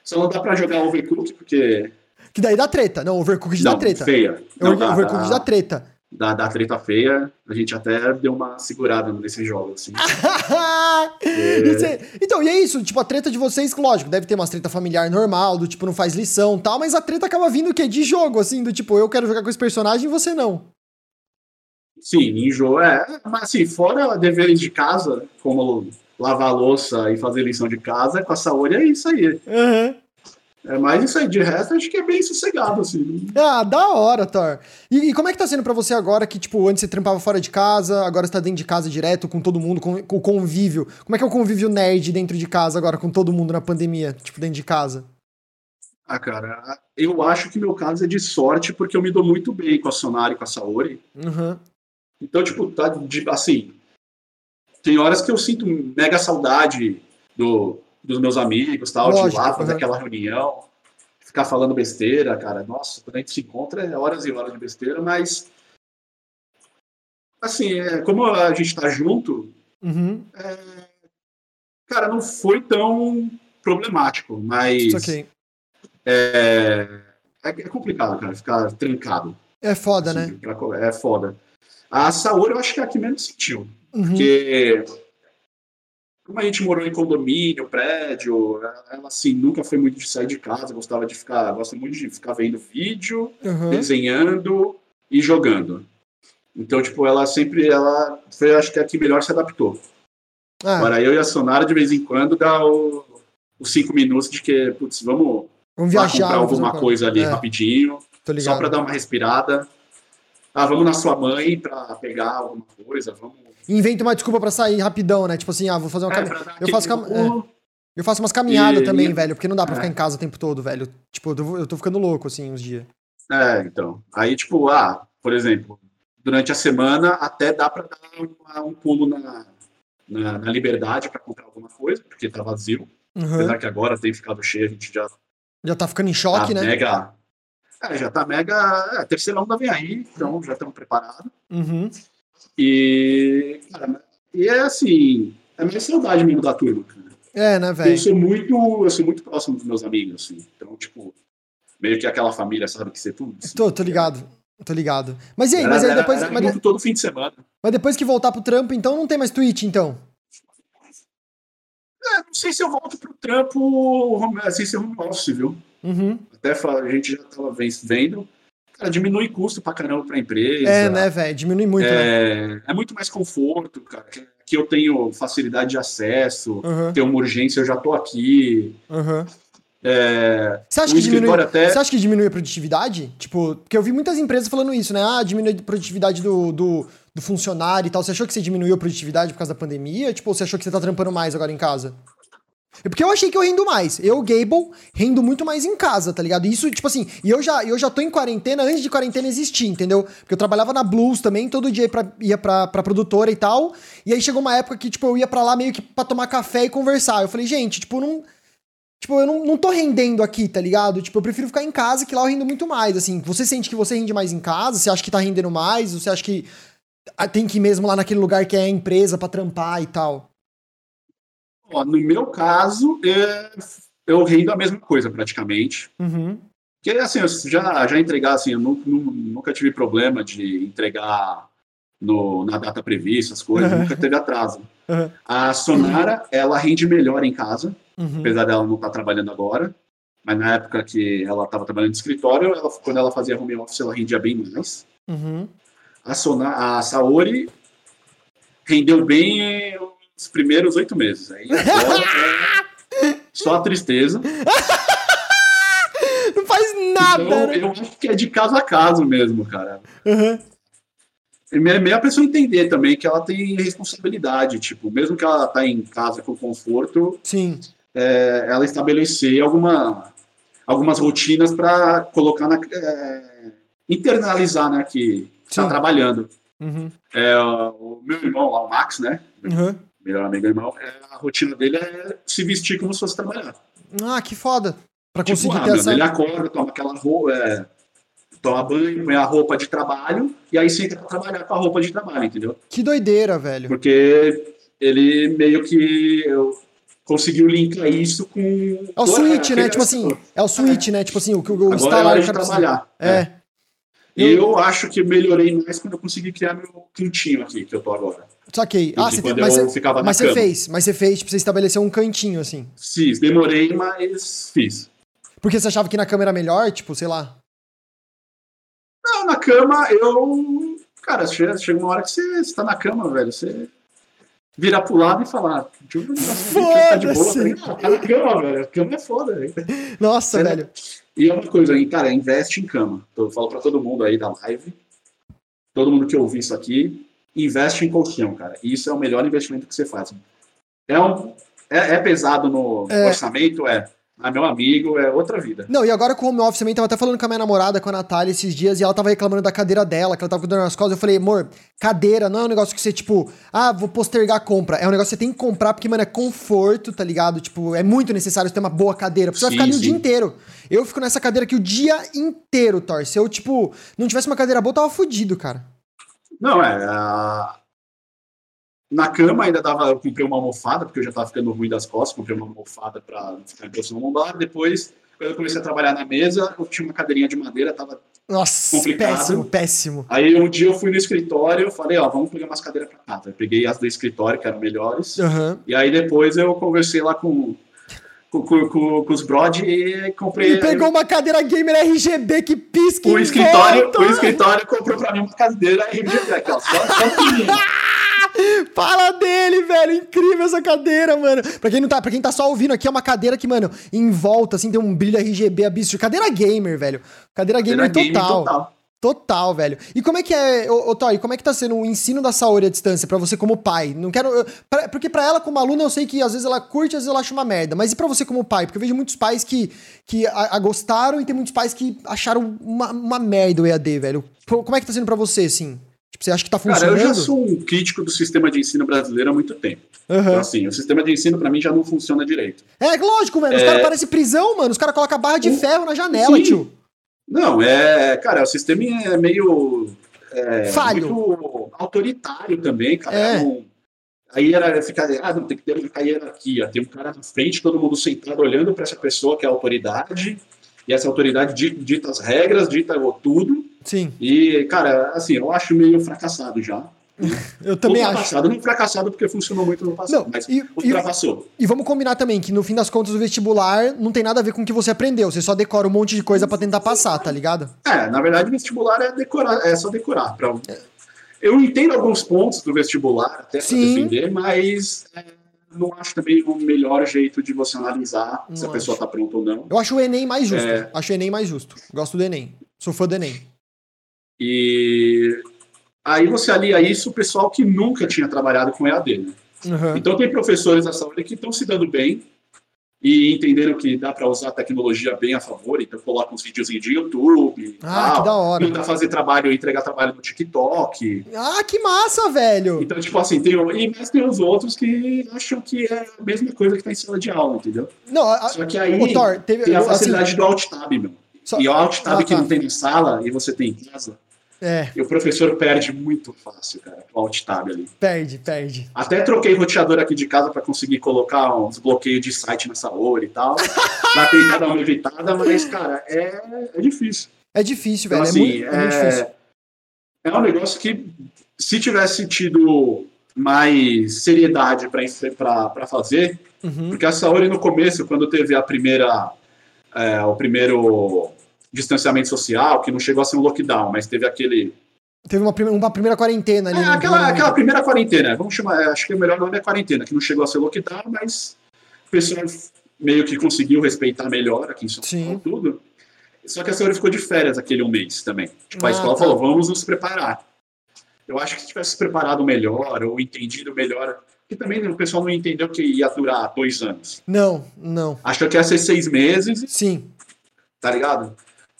Só não dá pra jogar Overcooked, porque que daí dá treta. Não, Overcooked dá treta. Feia. Não, Overcooked dá, dá treta. Da, da treta feia, a gente até deu uma segurada nesse jogo, assim. é... Então, e é isso, tipo, a treta de vocês, lógico, deve ter uma treta familiar normal, do tipo, não faz lição tal, mas a treta acaba vindo o quê? De jogo, assim, do tipo, eu quero jogar com esse personagem e você não. Sim, jogo, é. Mas assim, fora deveres de casa, como lavar louça e fazer lição de casa, com a Saori é isso aí. Uhum. É, mas isso aí, de resto, acho que é bem sossegado, assim. Ah, da hora, Thor. E, e, como é que tá sendo pra você agora que, tipo, antes você trampava fora de casa, agora você tá dentro de casa direto com todo mundo, com, com o convívio? Como é que é o convívio nerd dentro de casa agora, com todo mundo na pandemia, tipo, dentro de casa? Ah, cara, eu acho que meu caso é de sorte porque eu me dou muito bem com a Sonari e com a Saori. Uhum. Então, tipo, tá de, assim. Tem horas que eu sinto mega saudade do, dos meus amigos, tal, Lógico, de lá, fazer uhum. aquela reunião. ficar falando besteira, cara. Nossa, quando a gente se encontra é horas e horas de besteira, mas assim, é, como a gente tá junto, Uhum. é, cara, não foi tão problemático, mas Ok. é, é, é complicado, cara, ficar trancado. É foda, assim, né? é foda. A Saori eu acho que é a que menos sentiu. Uhum. Porque como a gente morou em condomínio, prédio, ela assim nunca foi muito de sair de casa, gostava de ficar, gosta muito de ficar vendo vídeo, Uhum. desenhando e jogando. Então, tipo, ela sempre, ela foi, acho que a que melhor se adaptou. Ah, Agora eu e a Sonara de vez em quando dá o- os cinco minutos de que, putz, vamos vamos viajar. comprar alguma uma coisa ali É, rapidinho, só para dar uma respirada. Ah, vamos na sua mãe para pegar alguma coisa, vamos. Inventa uma desculpa pra sair rapidão, né? Tipo assim, ah, vou fazer uma É, dar Eu faço cam- pulo. Eu faço umas caminhadas E- também, velho, porque não dá pra É. ficar em casa o tempo todo, velho. Tipo, eu tô, ficando louco, assim, uns dias. É, então. Aí, tipo, ah, por exemplo, durante a semana até dá para dar uma- um pulo na, na, na liberdade para comprar alguma coisa, porque tá vazio. Uhum. Apesar que agora tem ficado cheio, a gente já Já tá ficando em tá choque, né? mega. É, já tá mega. É, a terceira onda vem aí, então já estamos preparados. Uhum. E, cara, e é assim, é mais saudade mesmo da turma, cara. É, né, Eu velho? sou muito, eu sou muito próximo dos meus amigos, assim. Então, tipo, meio que aquela família, sabe, que você tudo. assim. Tô, tô ligado. Tô ligado. Mas e aí, Era- mas aí era- depois. era Mas, de- todo fim de semana. mas depois que voltar pro trampo, então não tem mais Twitch, então. É, não sei se eu volto pro trampo, assim, ser home office, viu? Uhum. Até a gente já tava ven- vendo. Cara, diminui custo pra caramba pra empresa. É, né, velho? Diminui muito, né? É, é muito mais conforto, cara. Que eu tenho facilidade de acesso, Uhum. tem uma urgência, eu já tô aqui. Uhum. É, Você acha que diminui. até. Você acha que diminui a produtividade? Tipo, porque eu vi muitas empresas falando isso, né? Ah, diminui a produtividade do, do, do funcionário e tal. Você achou que você diminuiu a produtividade por causa da pandemia? Tipo, ou você achou que você tá trampando mais agora em casa? É porque eu achei que eu rendo mais. Eu, Gable, rendo muito mais em casa, tá ligado? Isso, tipo assim, e eu já, eu já tô em quarentena antes de quarentena existir, entendeu? Porque eu trabalhava na Blues também, todo dia ia pra, ia pra, pra produtora e tal. E aí chegou uma época que, tipo, eu ia pra lá meio que pra tomar café e conversar. Eu falei, gente, tipo, não. Tipo, eu não, não tô rendendo aqui, tá ligado? Tipo, eu prefiro ficar em casa, que lá eu rendo muito mais, assim. Você sente que você rende mais em casa? Você acha que tá rendendo mais? Você acha que ah, tem que ir mesmo lá naquele lugar que é a empresa pra trampar e tal? Ó, no meu caso, é, eu rendo a mesma coisa praticamente. Uhum. Porque, assim, eu já, já entregar, assim, eu nu- nu- nunca tive problema de entregar no, na data prevista, as coisas, Uhum. nunca teve atraso. Uhum. A Sonara, ela rende melhor em casa, Uhum. apesar dela não estar trabalhando agora. Mas na época que ela estava trabalhando no escritório, ela, quando ela fazia home office, ela rendia bem mais. Uhum. A, Sona, a Saori rendeu bem os primeiros oito meses. Aí agora é só a tristeza. Não faz nada, Então, né? eu acho que é de caso a caso mesmo, cara. Uhum. É meio a pessoa entender também que ela tem responsabilidade, tipo, mesmo que ela tá em casa com conforto, Sim. é, ela estabelecer alguma, algumas rotinas para colocar na, é, internalizar, né, que está Sim. trabalhando. Uhum. É, o meu irmão lá, o Max, né, Uhum. Melhor amigo irmão, é, a rotina dele é se vestir como se fosse trabalhar. Ah, que foda. Pra Tipo, conseguir ah, ter essa. ele acorda, toma aquela roupa, é, toma banho, põe a roupa de trabalho e aí senta pra trabalhar com a roupa de trabalho, entendeu? Que doideira, velho. Porque ele meio que eu, conseguiu linkar isso com. É o switch, né? Tipo assim, é o switch, né? Tipo assim, o que o, Agora é instalar hora trabalhar. É. E eu acho que melhorei mais quando eu consegui criar meu cantinho aqui, que eu tô agora. Saquei. Ah, você tem, mas você, mas você cama. fez. Mas você fez, tipo, você estabeleceu um cantinho, assim. Fiz, demorei, mas fiz. Porque você achava que na câmera era melhor, tipo, sei lá. Não, na cama eu. Cara, chega, chega uma hora que você, você tá na cama, velho. Você vira pro lado e fala. "Ah, tá Foda-se. tá ligado? Tá na cama, velho. A cama é foda, velho. Nossa, Você- velho. E é uma coisa aí, cara, investe em cama. Eu falo pra todo mundo aí da live, todo mundo que ouvir isso aqui, investe em colchão, cara. Isso é o melhor investimento que você faz. É, um, é, é pesado no É. orçamento, é. Ah, meu amigo, é outra vida. Não, e agora com o home office também, tava até falando com a minha namorada, com a Natália, esses dias, e ela tava reclamando da cadeira dela, que ela tava com dor nas costas. Eu falei, amor, cadeira não é um negócio que você, tipo, ah, vou postergar a compra. É um negócio que você tem que comprar porque, mano, é conforto, tá ligado? Tipo, é muito necessário ter uma boa cadeira, porque você sim, vai ficar ali o dia inteiro. Eu fico nessa cadeira aqui o dia inteiro, Thor. Se eu, tipo, não tivesse uma cadeira boa, eu tava fudido, cara. Não, é. A na cama ainda dava, eu comprei uma almofada, porque eu já estava ficando ruim das costas, comprei uma almofada para ficar em posição lombar. Depois, quando eu comecei a trabalhar na mesa, eu tinha uma cadeirinha de madeira, tava Nossa, complicado. péssimo, péssimo. Aí um dia eu fui no escritório, eu falei, ó, vamos pegar umas cadeiras para casa. Eu peguei as do escritório, que eram melhores. Uhum. E aí depois eu conversei lá com com, com, com, os brod e comprei. E pegou uma cadeira gamer RGB que pisca o escritório, O escritório comprou pra mim uma cadeira RGB aqui, ó. Só, só Fala dele, velho. Incrível essa cadeira, mano. Pra quem não tá, pra quem tá só ouvindo aqui, é uma cadeira que, mano, em volta, assim, tem um brilho RGB absurdo. Cadeira gamer, velho. Cadeira gamer cadeira total. Game total. Total, velho. E como é que é, ô, ô Toy, como é que tá sendo o ensino da Saori à distância para você como pai? Não quero. Eu, pra, porque para ela, como aluna, eu sei que às vezes ela curte, às vezes ela acha uma merda. Mas e para você como pai? Porque eu vejo muitos pais que, que a, a gostaram e tem muitos pais que acharam uma, uma merda o EAD, velho. Como é que tá sendo para você, assim? Tipo, você acha que tá funcionando? Cara, eu já sou um crítico do sistema de ensino brasileiro há muito tempo. Uhum. Então, assim, o sistema de ensino para mim já não funciona direito. É, lógico, velho. Os é... caras parecem prisão, mano. Os caras colocam barra de ferro na janela, Sim. tio. Não, é. Cara, o sistema é meio. É, Falho. Muito autoritário também, cara. É. Um, aí era ficar. Ah, não, tem que ter uma hierarquia. Tem um cara na frente, todo mundo sentado olhando para essa pessoa que é a autoridade. E essa autoridade dita as regras, dita tudo. Sim. E, cara, assim, eu acho meio fracassado já. Eu também acho. Fracassado, não fracassado porque funcionou muito no passado, não, mas e, ultrapassou. E, e vamos combinar também que no fim das contas o vestibular não tem nada a ver com o que você aprendeu, você só decora um monte de coisa para tentar passar, tá ligado? É, na verdade o vestibular é decorar, é só decorar. Pra... Eu entendo alguns pontos do vestibular até pra Sim. defender, mas é, não acho também o melhor jeito de você analisar não se a pessoa tá pronta ou não. Eu acho o Enem mais justo. É... Acho o Enem mais justo. Gosto do Enem. Sou fã do Enem. E Aí você alia isso o pessoal que nunca tinha trabalhado com EAD. Né? Uhum. Então tem professores nessa hora que estão se dando bem e entenderam que dá para usar a tecnologia bem a favor, então coloca uns vídeos de YouTube. Ah, tal, que da hora. Tenta fazer trabalho, entregar trabalho no TikTok. Ah, que massa, velho! Então, tipo assim, tem, e mas tem os outros que acham que é a mesma coisa que tá em sala de aula, entendeu? Não, a, Só que aí Thor, teve, tem a assim, facilidade assim, do Alt Tab, meu. Só, e o Alt Tab ah, que tá. não tem em sala e você tem em casa é. E o professor perde muito fácil, cara, o alt tab ali. Perde, perde. Até troquei roteador aqui de casa para conseguir colocar uns bloqueios de site nessa hora e tal. pra tentar dar uma evitada, mas, cara, é, é difícil. É difícil, então, velho. Assim, é, muito, é, muito difícil. É um negócio que, se tivesse tido mais seriedade para fazer, uhum. porque a Saori no começo, quando teve a primeira. É, o primeiro distanciamento social, que não chegou a ser um lockdown, mas teve aquele. Teve uma, uma primeira quarentena ali. É, né? aquela, aquela primeira quarentena, vamos chamar, é, acho que o melhor nome é quarentena, que não chegou a ser lockdown, mas o pessoal meio que conseguiu respeitar melhor aqui em São Paulo tudo. Só que a senhora ficou de férias aquele um mês também. Tipo, a ah, escola tá. falou, vamos nos preparar. Eu acho que se tivesse preparado melhor, ou entendido melhor, que também o pessoal não entendeu que ia durar dois anos. Não, não. Achou que ia ser seis meses. Sim. Tá ligado?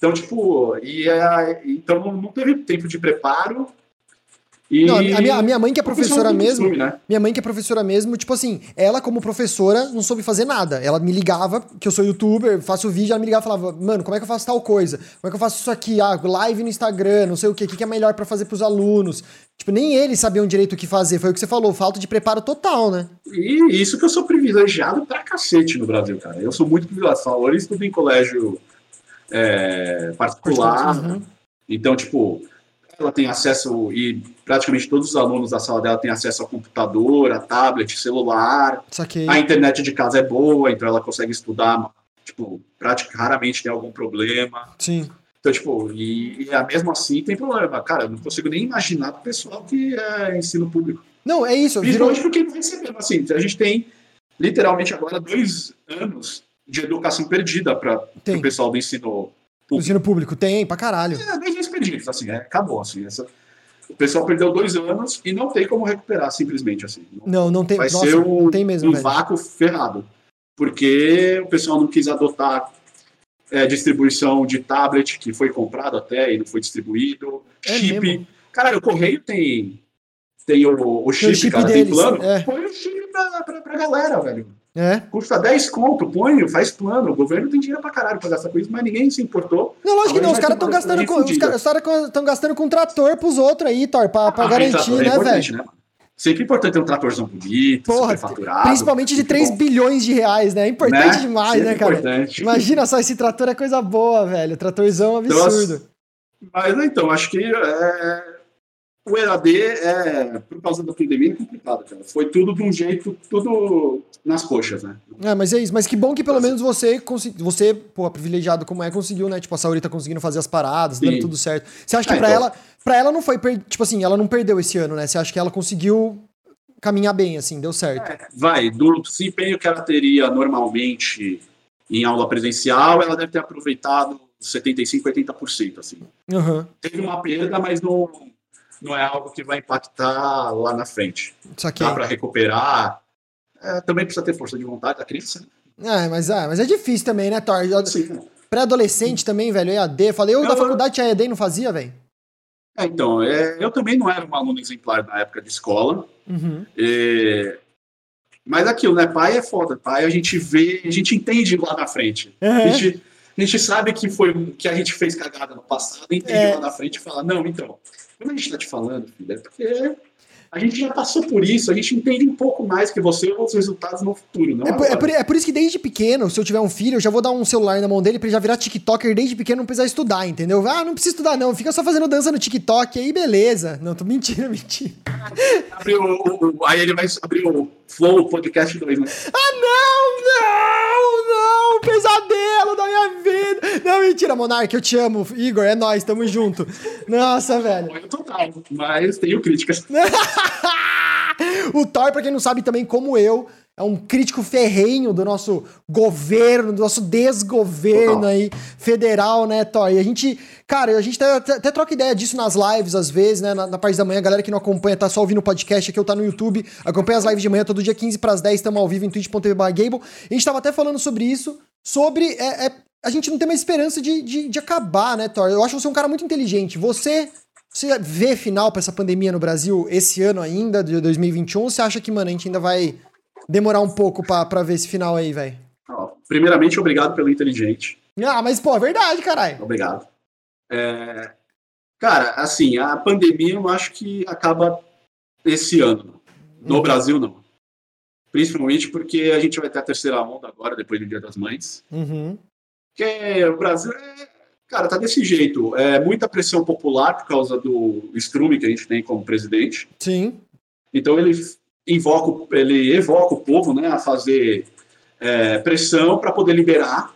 Então, tipo, e é, então não teve tempo de preparo. E... Não, a, minha, a minha mãe que é professora mesmo, costume, né? minha mãe que é professora mesmo, tipo assim, ela como professora não soube fazer nada. Ela me ligava, que eu sou youtuber, faço vídeo, ela me ligava e falava, mano, como é que eu faço tal coisa? Como é que eu faço isso aqui? Ah, live no Instagram, não sei o que, o que é melhor para fazer pros alunos? Tipo, nem eles sabiam direito o que fazer, foi o que você falou, falta de preparo total, né? E isso que eu sou privilegiado pra cacete no Brasil, cara. Eu sou muito privilegiado. Eu estudo em colégio é, particular. Uhum. Então, tipo, ela tem acesso, e praticamente todos os alunos da sala dela têm acesso a computador, a tablet, celular. A internet de casa é boa, então ela consegue estudar, tipo, praticamente raramente tem algum problema. Sim. Então, tipo, e, e mesmo assim tem problema. Cara, eu não consigo nem imaginar o pessoal que é ensino público. Não, é isso. Principalmente virou... porque não recebemos, assim, a gente tem literalmente agora dois anos de educação perdida para o pessoal do ensino público. O ensino público tem, pra caralho. É, nem perdidos, assim, é, acabou, assim. Essa, o pessoal perdeu dois anos e não tem como recuperar, simplesmente, assim. Não, não tem. Vai nossa, ser um, tem mesmo, um vácuo ferrado. porque o pessoal não quis adotar é, distribuição de tablet que foi comprado até e não foi distribuído. É chip. Mesmo? Cara, o correio tem, tem o, o chip, o chip cara, deles, tem plano. É. Põe o chip pra, pra, pra galera, velho. É. Custa 10 conto, põe, faz plano. O governo tem dinheiro pra caralho pra gastar com isso, mas ninguém se importou. Não, lógico que não. Os caras estão gastando, com, os estão gastando com trator pros outros aí, Thor, pra, pra ah, garantir, é né, velho? Né? Sempre importante ter um tratorzão bonito, Porra, faturado. Principalmente de 3 bom. bilhões de reais, né? É importante né? demais, Sempre né, cara? Importante. Imagina só, esse trator é coisa boa, velho. Tratorzão é absurdo. Então, mas então, acho que é, o EAD, é, por causa da pandemia, é complicado, cara. Foi tudo de um jeito, tudo nas coxas, né? É, mas é isso. Mas que bom que pelo menos você, você, pô, privilegiado como é, conseguiu, né? Tipo, a Sauri tá conseguindo fazer as paradas, Sim. dando tudo certo. Você acha que é, pra então... ela, pra ela não foi, tipo assim, ela não perdeu esse ano, né? Você acha que ela conseguiu caminhar bem, assim, deu certo? É, vai, do desempenho que ela teria normalmente em aula presencial, ela deve ter aproveitado 75, 80%, assim. Uhum. Teve uma perda, mas não não é algo que vai impactar lá na frente. Dá para recuperar. É, também precisa ter força de vontade da criança. É, mas, é, mas é difícil também, né, Thor? Pré-adolescente também, velho, EAD. Falei, eu, eu da faculdade tinha EAD e não fazia, velho? É, então, é, eu também não era um aluno exemplar na época de escola. Uhum. É, mas aquilo, né? Pai é foda. Pai a gente vê, a gente entende lá na frente. Uhum. A, gente, a gente sabe que foi que a gente fez cagada no passado, entende é. lá na frente e fala, não, então, quando a gente está te falando, filho, é porque a gente já passou por isso, a gente entende um pouco mais que você os resultados no futuro, não é por, é, por, é por, isso que desde pequeno, se eu tiver um filho, eu já vou dar um celular na mão dele pra ele já virar TikToker desde pequeno, não precisar estudar, entendeu? Ah, não precisa estudar não, fica só fazendo dança no TikTok aí, beleza. Não, tô mentindo, mentira. Abriu, aí ele vai abrir o Flow Podcast 2, né? Ah, não, não, não, pesadelo da minha vida. Não, mentira, Monark, eu te amo. Igor, é nós, tamo junto. Nossa, velho. Eu total, mas tenho críticas. o Thor, pra quem não sabe também, como eu, é um crítico ferrenho do nosso governo, do nosso desgoverno Total. aí, federal, né, Thor? E a gente, cara, a gente até, até troca ideia disso nas lives, às vezes, né, na, na parte da manhã, a galera que não acompanha, tá só ouvindo o podcast aqui, eu tá no YouTube, acompanha as lives de manhã, todo dia 15 pras 10, estamos ao vivo em twitch.tv Gable. A gente tava até falando sobre isso, sobre é, é, a gente não tem mais esperança de, de, de acabar, né, Thor? Eu acho você um cara muito inteligente. Você você vê final para essa pandemia no Brasil esse ano ainda, de 2021, ou você acha que, mano, a gente ainda vai demorar um pouco pra, ver esse final aí, velho? Primeiramente, obrigado pelo inteligente. Ah, mas, pô, é verdade, caralho. Obrigado. É... Cara, assim, a pandemia eu acho que acaba esse ano. No uhum. Brasil, não. Principalmente porque a gente vai ter a terceira onda agora, depois do Dia das Mães. Uhum. Porque o Brasil é Cara, tá desse jeito. É muita pressão popular por causa do estrume que a gente tem como presidente. Sim. Então ele invoca, ele evoca o povo, né, a fazer é, pressão para poder liberar.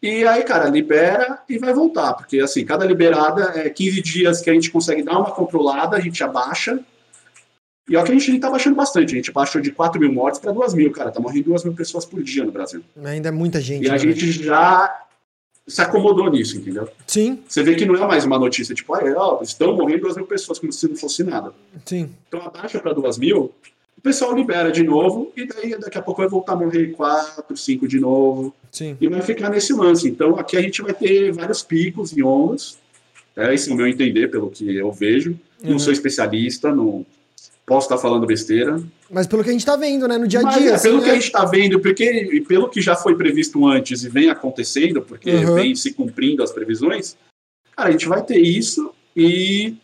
E aí, cara, libera e vai voltar, porque assim, cada liberada é 15 dias que a gente consegue dar uma controlada, a gente abaixa. E é o que a gente está baixando bastante. A gente baixou de 4 mil mortes para 2 mil, cara. Tá morrendo 2 mil pessoas por dia no Brasil. Ainda é muita gente. E a né? gente já se acomodou nisso, entendeu? Sim. Você vê que não é mais uma notícia tipo, ah, é, ó, estão morrendo duas mil pessoas, como se não fosse nada. Sim. Então abaixa para duas mil, o pessoal libera de novo, e daí daqui a pouco vai voltar a morrer quatro, cinco de novo. Sim. E vai ficar nesse lance. Então aqui a gente vai ter vários picos e ondas. É esse é o meu entender, pelo que eu vejo. Uhum. Não sou especialista, não posso estar falando besteira. Mas pelo que a gente está vendo, né, no dia a dia. É, pelo assim, que né? a gente está vendo, porque e pelo que já foi previsto antes e vem acontecendo, porque uhum. vem se cumprindo as previsões, cara, a gente vai ter isso e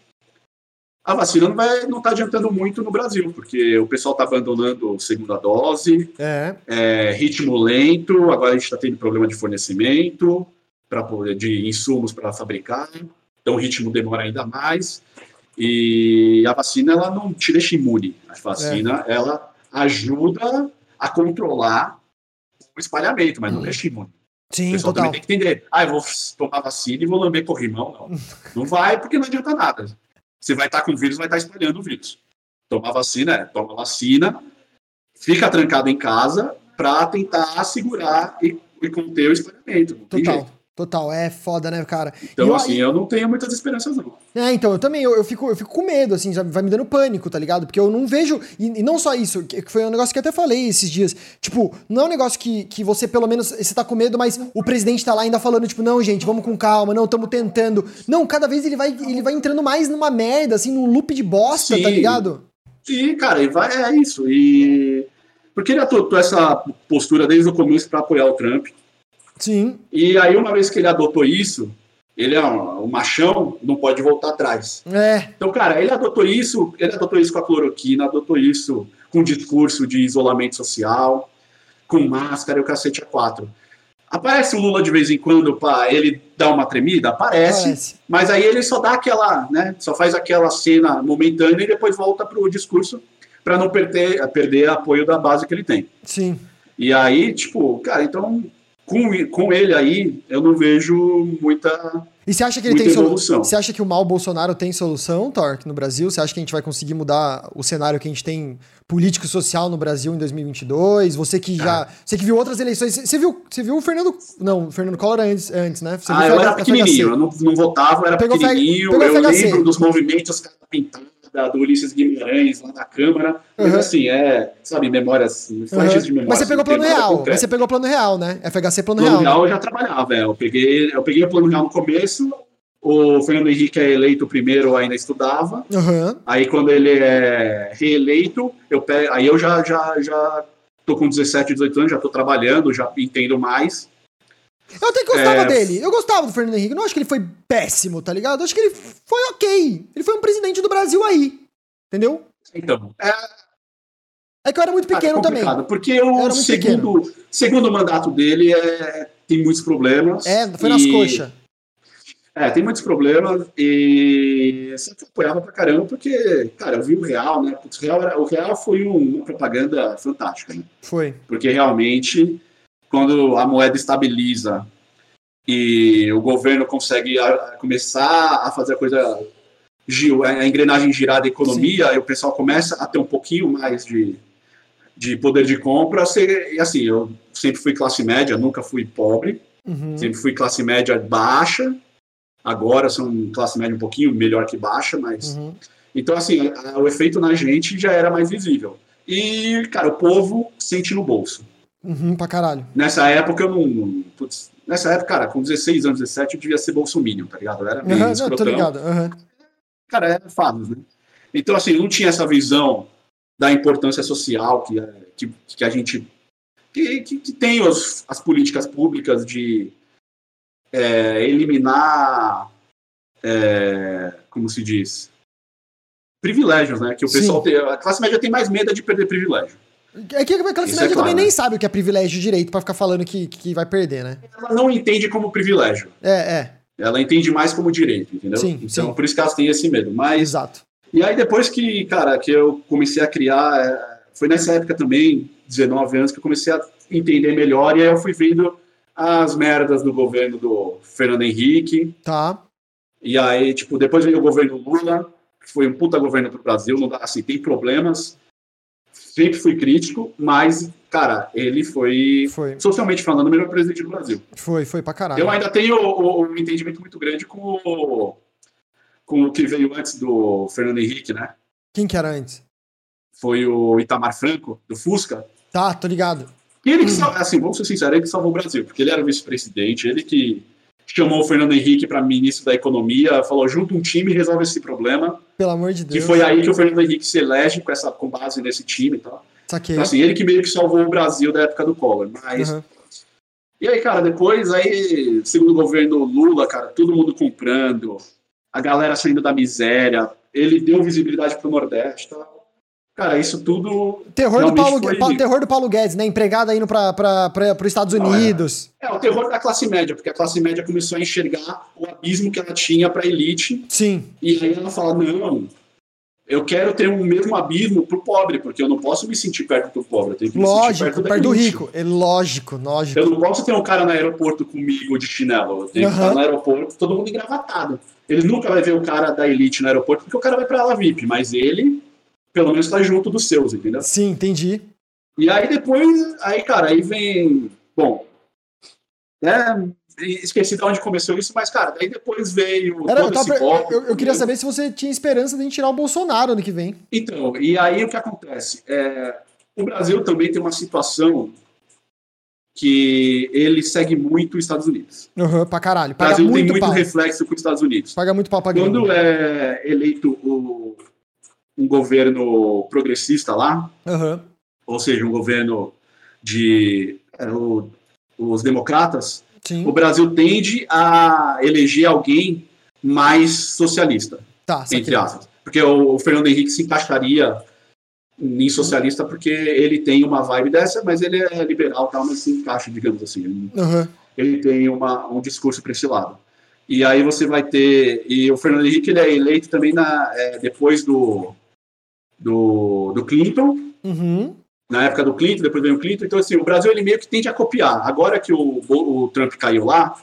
a vacina não vai não está adiantando muito no Brasil, porque o pessoal está abandonando a segunda dose, é. é. ritmo lento, agora a gente está tendo problema de fornecimento para de insumos para fabricar, então o ritmo demora ainda mais. E a vacina ela não te deixa imune. A vacina é. ela ajuda a controlar o espalhamento, mas não uhum. deixa imune. Sim, o pessoal total. também tem que entender. Ah, eu vou tomar vacina e vou lamber corrimão. Não. não vai porque não adianta nada. Você vai estar com o vírus, vai estar espalhando o vírus. Tomar vacina é, toma vacina, fica trancado em casa para tentar segurar e, e, conter o espalhamento. Não total. Total, é foda, né, cara? Então, eu, assim, eu não tenho muitas esperanças, não. É, então, eu também, eu, eu, fico, eu fico com medo, assim, já vai me dando pânico, tá ligado? Porque eu não vejo, e, e, não só isso, que foi um negócio que eu até falei esses dias, tipo, não é um negócio que, que você, pelo menos, você tá com medo, mas o presidente tá lá ainda falando, tipo, não, gente, vamos com calma, não, estamos tentando. Não, cada vez ele vai, ele vai entrando mais numa merda, assim, num loop de bosta, tá Sim. tá ligado? Sim, cara, e vai, é isso, e... Porque ele adotou essa postura desde o começo para apoiar o Trump, Sim. E aí, uma vez que ele adotou isso, ele é um, um, machão, não pode voltar atrás. É. Então, cara, ele adotou isso, ele adotou isso com a cloroquina, adotou isso com discurso de isolamento social, com máscara e o cacete a quatro. Aparece o Lula de vez em quando para ele dar uma tremida? Aparece, Aparece, mas aí ele só dá aquela, né, só faz aquela cena momentânea e depois volta pro discurso para não perder, perder apoio da base que ele tem. Sim. E aí, tipo, cara, então com, com ele aí, eu não vejo muita. E você acha que ele tem solução? Você acha que o mal Bolsonaro tem solução, Torque, no Brasil? Você acha que a gente vai conseguir mudar o cenário que a gente tem político-social no Brasil em 2022? Você que já. Ah. Você que viu outras eleições. Você viu, você viu o Fernando. Não, o Fernando Collor antes, antes né? Você ah, eu era pequenininho, eu não, não votava, eu era pegou pequenininho. Pegou eu lembro dos movimentos pintados da, do Ulisses Guimarães lá na Câmara. Mas uhum. assim, é, sabe, memórias, flashes uhum. de memória. Mas você pegou plano real, mas você pegou plano real, né? FHC plano, plano real. Plano real eu já trabalhava, é. Eu peguei, eu peguei o plano real no começo, o Fernando Henrique é eleito primeiro, eu ainda estudava. Uhum. Aí quando ele é reeleito, eu pego, aí eu já, já, já tô com 17, 18 anos, já tô trabalhando, já entendo mais. Eu até gostava é... dele. Eu gostava do Fernando Henrique. Não acho que ele foi péssimo, tá ligado? Eu acho que ele foi ok. Ele foi um presidente do Brasil aí. Entendeu? Então. É, é que eu era muito ah, pequeno é também. Porque o segundo, segundo mandato dele é, tem muitos problemas. É, foi nas coxas. É, tem muitos problemas e sempre apoiava pra caramba, porque, cara, eu vi o Real, né? O Real, era, o Real foi uma propaganda fantástica, né? Foi. Porque realmente quando a moeda estabiliza e o governo consegue a, começar a fazer a coisa, a engrenagem girar da economia, Sim. e o pessoal começa a ter um pouquinho mais de, de poder de compra. E assim, eu sempre fui classe média, nunca fui pobre, uhum. sempre fui classe média baixa. Agora sou classe média um pouquinho melhor que baixa, mas. Uhum. Então, assim, o efeito na gente já era mais visível. E, cara, o povo sente no bolso. Uhum, pra caralho. Nessa época eu não. Putz, nessa época, cara, com 16 anos, 17, eu devia ser bolsominion, tá ligado? Eu era meio uhum, não, tô ligado. Uhum. Cara, era fados, né? Então, assim, não tinha essa visão da importância social que, que, que a gente. que, que, que tem os, as políticas públicas de é, eliminar. É, como se diz? Privilégios, né? Que o pessoal tem. A classe média tem mais medo de perder privilégio. É que a classe Isso média é claro, também né? nem sabe o que é privilégio direito para ficar falando que, que vai perder, né? Ela não entende como privilégio. É, é. Ela entende mais como direito, entendeu? Sim, então, sim. por isso que elas têm esse medo. Mas, Exato. E aí, depois que, cara, que eu comecei a criar, é, foi nessa época também, 19 anos, que eu comecei a entender melhor, e aí eu fui vendo as merdas do governo do Fernando Henrique. Tá. E aí, tipo, depois veio o governo Lula, que foi um puta governo pro Brasil, não dá, assim, tem problemas, sempre fui crítico, mas, cara, ele foi, foi. socialmente falando, o melhor presidente do Brasil. Foi, foi pra caralho. Eu ainda tenho um entendimento muito grande com o, com o que veio antes do Fernando Henrique, né? Quem que era antes? Foi o Itamar Franco, do Fusca. Tá, tô ligado. E ele que, hum. assim, vamos ser sinceros, ele que salvou o Brasil, porque ele era o vice-presidente, ele que chamou o Fernando Henrique para ministro da Economia, falou: junta um time e resolve esse problema. Pelo amor de Deus. Que foi aí que o Fernando Henrique se elege com, essa, com base nesse time e tal. Saquei. Então, assim, ele que meio que salvou o Brasil da época do Collor. Mas. Uhum. E aí, cara, depois, aí, segundo o governo Lula, cara, todo mundo comprando, a galera saindo da miséria, ele deu visibilidade pro Nordeste, tá? Cara, isso tudo. Terror do Paulo, foi... terror do Paulo Guedes, né? Empregada indo para os Estados Unidos. é. é. o terror da classe média, porque a classe média começou a enxergar o abismo que ela tinha para a elite. Sim. E aí ela fala: não, eu quero ter o mesmo abismo pro pobre, porque eu não posso me sentir perto do pobre, eu tenho que lógico, me sentir perto, perto do rico. É lógico, lógico. Eu não posso ter um cara no aeroporto comigo de chinelo. Eu tenho uhum. que estar no aeroporto, todo mundo engravatado. Ele nunca vai ver o cara da elite no aeroporto, porque o cara vai para ela VIP, mas ele pelo menos tá junto dos seus, entendeu? Sim, entendi. E aí depois, aí, cara, aí vem. Bom, né, esqueci de onde começou isso, mas, cara, daí depois veio. Era, eu, tava, eu, eu, queria saber se você tinha esperança de tirar o Bolsonaro ano que vem. Então, e aí o que acontece? É, o Brasil também tem uma situação que ele segue muito os Estados Unidos. Uhum, pra caralho. o Brasil muito tem muito pau. reflexo com os Estados Unidos. Paga muito pau pra Quando é eleito o, um governo progressista lá, uhum. ou seja, um governo de é, o, os democratas, Sim. o Brasil tende a eleger alguém mais socialista, tá, entre aspas. Porque o, o Fernando Henrique se encaixaria em socialista porque ele tem uma vibe dessa, mas ele é liberal, tal, mas se encaixa, digamos assim. Ele, uhum. ele tem uma, um discurso para esse lado. E aí você vai ter. E o Fernando Henrique ele é eleito também na, é, depois do, do, do Clinton. Uhum. Na época do Clinton, depois vem o Clinton. Então, assim, o Brasil ele meio que tende a copiar. Agora que o, o Trump caiu lá,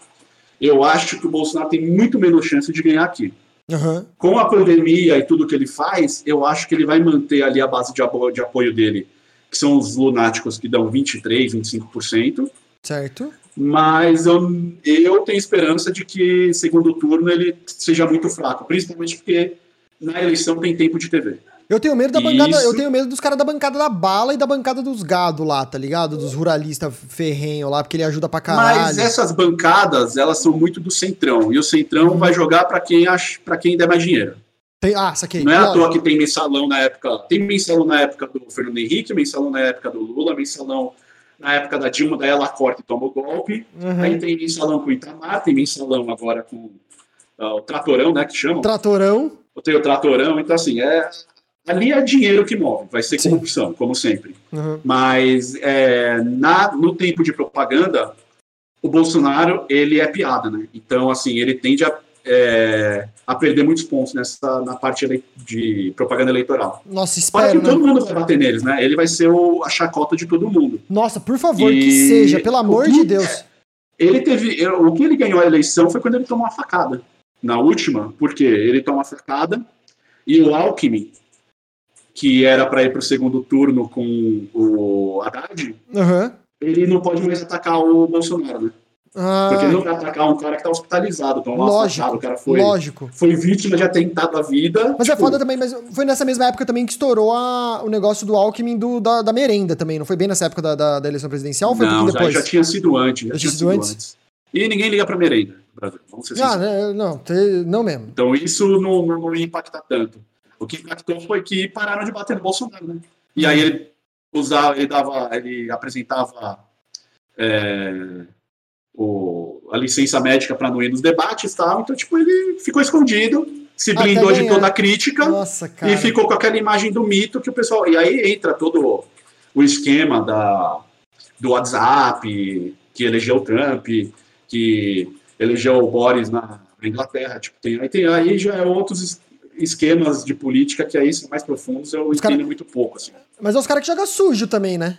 eu acho que o Bolsonaro tem muito menos chance de ganhar aqui. Uhum. Com a pandemia e tudo que ele faz, eu acho que ele vai manter ali a base de apoio, de apoio dele, que são os lunáticos que dão 23%, 25%. Certo. Mas eu, eu tenho esperança de que segundo turno ele seja muito fraco, principalmente porque na eleição tem tempo de TV. Eu tenho medo da bancada, eu tenho medo dos caras da bancada da bala e da bancada dos gado lá, tá ligado? Dos ruralistas ferrenho lá, porque ele ajuda pra caralho. Mas essas bancadas, elas são muito do centrão, e o centrão hum. vai jogar para quem acha, para quem der mais dinheiro. Tem, ah, saquei. Não é à toa que tem mensalão na época, tem mensalão na época do Fernando Henrique, mensalão na época do Lula, mensalão na época da Dilma, daí ela corta e toma o golpe. Uhum. Aí tem mensalão com o Itamar, tem mensalão agora com uh, o Tratorão, né, que chamam. Tratorão. Tem o Tratorão, então assim, é, ali é dinheiro que move, vai ser corrupção, Sim. como sempre. Uhum. Mas é, na, no tempo de propaganda, o Bolsonaro ele é piada, né? Então, assim, ele tende a, é, a perder muitos pontos nessa na parte de propaganda eleitoral. Nossa, espero, Para que né? todo mundo vai bater neles, né? Ele vai ser o, a chacota de todo mundo. Nossa, por favor, e... que seja, pelo amor de Deus. Ele teve, o que ele ganhou a eleição foi quando ele tomou uma facada. Na última, porque ele tomou uma facada e o Alckmin que era para ir para o segundo turno com o Haddad, uhum. ele não pode mais atacar o Bolsonaro, né? Ah. Porque ele não vai atacar um cara que está hospitalizado, então lógico, o cara foi, lógico. foi vítima de atentado à vida. Mas é tipo... é foda também, mas foi nessa mesma época também que estourou a, o negócio do Alckmin do, da, da merenda também, não foi bem nessa época da, da, da eleição presidencial foi não, depois? Já, já tinha sido antes. Já, já tinha sido antes. antes. E ninguém liga para merenda, Brasil. Vamos ser ah, né, não, não mesmo. Então isso não, não, não impacta tanto. O que impactou foi que pararam de bater no Bolsonaro, né? E aí ele usava, ele dava, ele apresentava é, o, a licença médica para não ir nos debates tal. Então, tipo, ele ficou escondido, se blindou de toda a crítica Nossa, e ficou com aquela imagem do mito que o pessoal. E aí entra todo o esquema da, do WhatsApp, que elegeu o Trump, que elegeu o Boris na, na Inglaterra. Tipo, tem, aí, tem, aí já é outros esquemas de política que aí são mais profundos, eu os entendo cara... muito pouco. Assim. Mas é os caras que jogam sujo também, né?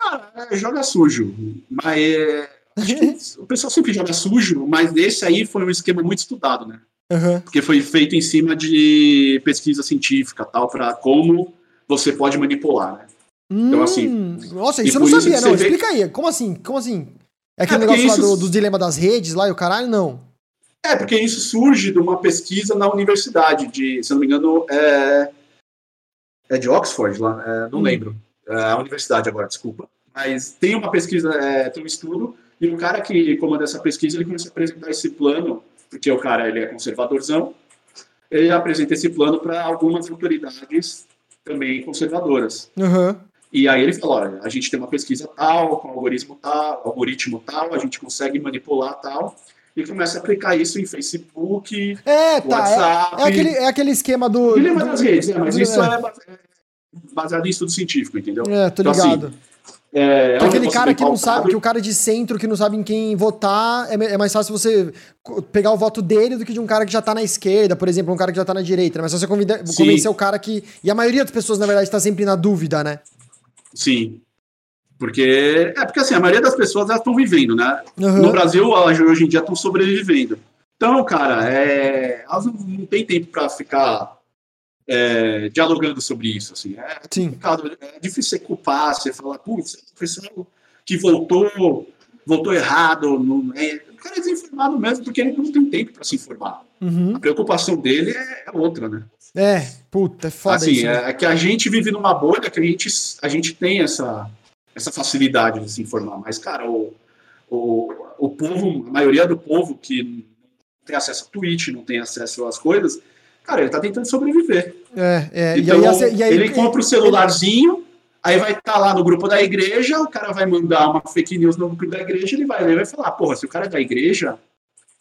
Ah, é, joga sujo. Mas é, o pessoal sempre joga sujo, mas esse aí foi um esquema muito estudado, né? Uhum. Porque foi feito em cima de pesquisa científica, tal, para como você pode manipular, né? Hum, então, assim. Nossa, isso eu não sabia, não. Vê... Explica aí. Como assim? Como assim? É aquele é negócio isso... lá do, do dilema das redes lá e o caralho? Não. É, porque isso surge de uma pesquisa na universidade, de, se não me engano, é, é de Oxford, lá, é, não hum. lembro. É a universidade agora, desculpa. Mas tem uma pesquisa, é, tem um estudo, e o cara que comanda essa pesquisa, ele começa a apresentar esse plano, porque o cara ele é conservadorzão, ele apresenta esse plano para algumas autoridades também conservadoras. Uhum. E aí ele fala, olha, a gente tem uma pesquisa tal, com algoritmo tal, algoritmo tal, a gente consegue manipular tal, e começa a aplicar isso em Facebook, é, tá, WhatsApp. É, é, aquele, é aquele esquema do. Dilema das redes, né? mas isso é. é baseado em estudo científico, entendeu? É, tô ligado. Então, assim, é, é aquele cara que não sabe, que o cara de centro que não sabe em quem votar, é, é, mais fácil você pegar o voto dele do que de um cara que já tá na esquerda, por exemplo, um cara que já tá na direita. Né? Mas só você convida, convencer o cara que. E a maioria das pessoas, na verdade, tá sempre na dúvida, né? Sim. Porque, é porque assim, a maioria das pessoas elas estão vivendo, né? Uhum. No Brasil, hoje em dia, estão sobrevivendo. Então, cara, é, elas não, não têm tempo para ficar é, dialogando sobre isso. Assim. É, Sim. é difícil você culpar, você falar, putz, pessoal que voltou votou errado. Não, é, o cara é desinformado mesmo porque ele não tem tempo para se informar. Uhum. A preocupação dele é, é outra, né? É, puta, é foda assim, isso. Né? É, que a gente vive numa bolha que a gente, a gente tem essa, essa facilidade de se informar. Mas, cara, o, o, o povo, a maioria do povo que não tem acesso a Twitch, não tem acesso às coisas, cara, ele tá tentando sobreviver. É, é. Então, e aí, e aí, ele compra o celularzinho, aí vai estar tá lá no grupo da igreja, o cara vai mandar uma fake news no grupo da igreja, ele vai ler e vai falar, porra, se o cara é da igreja,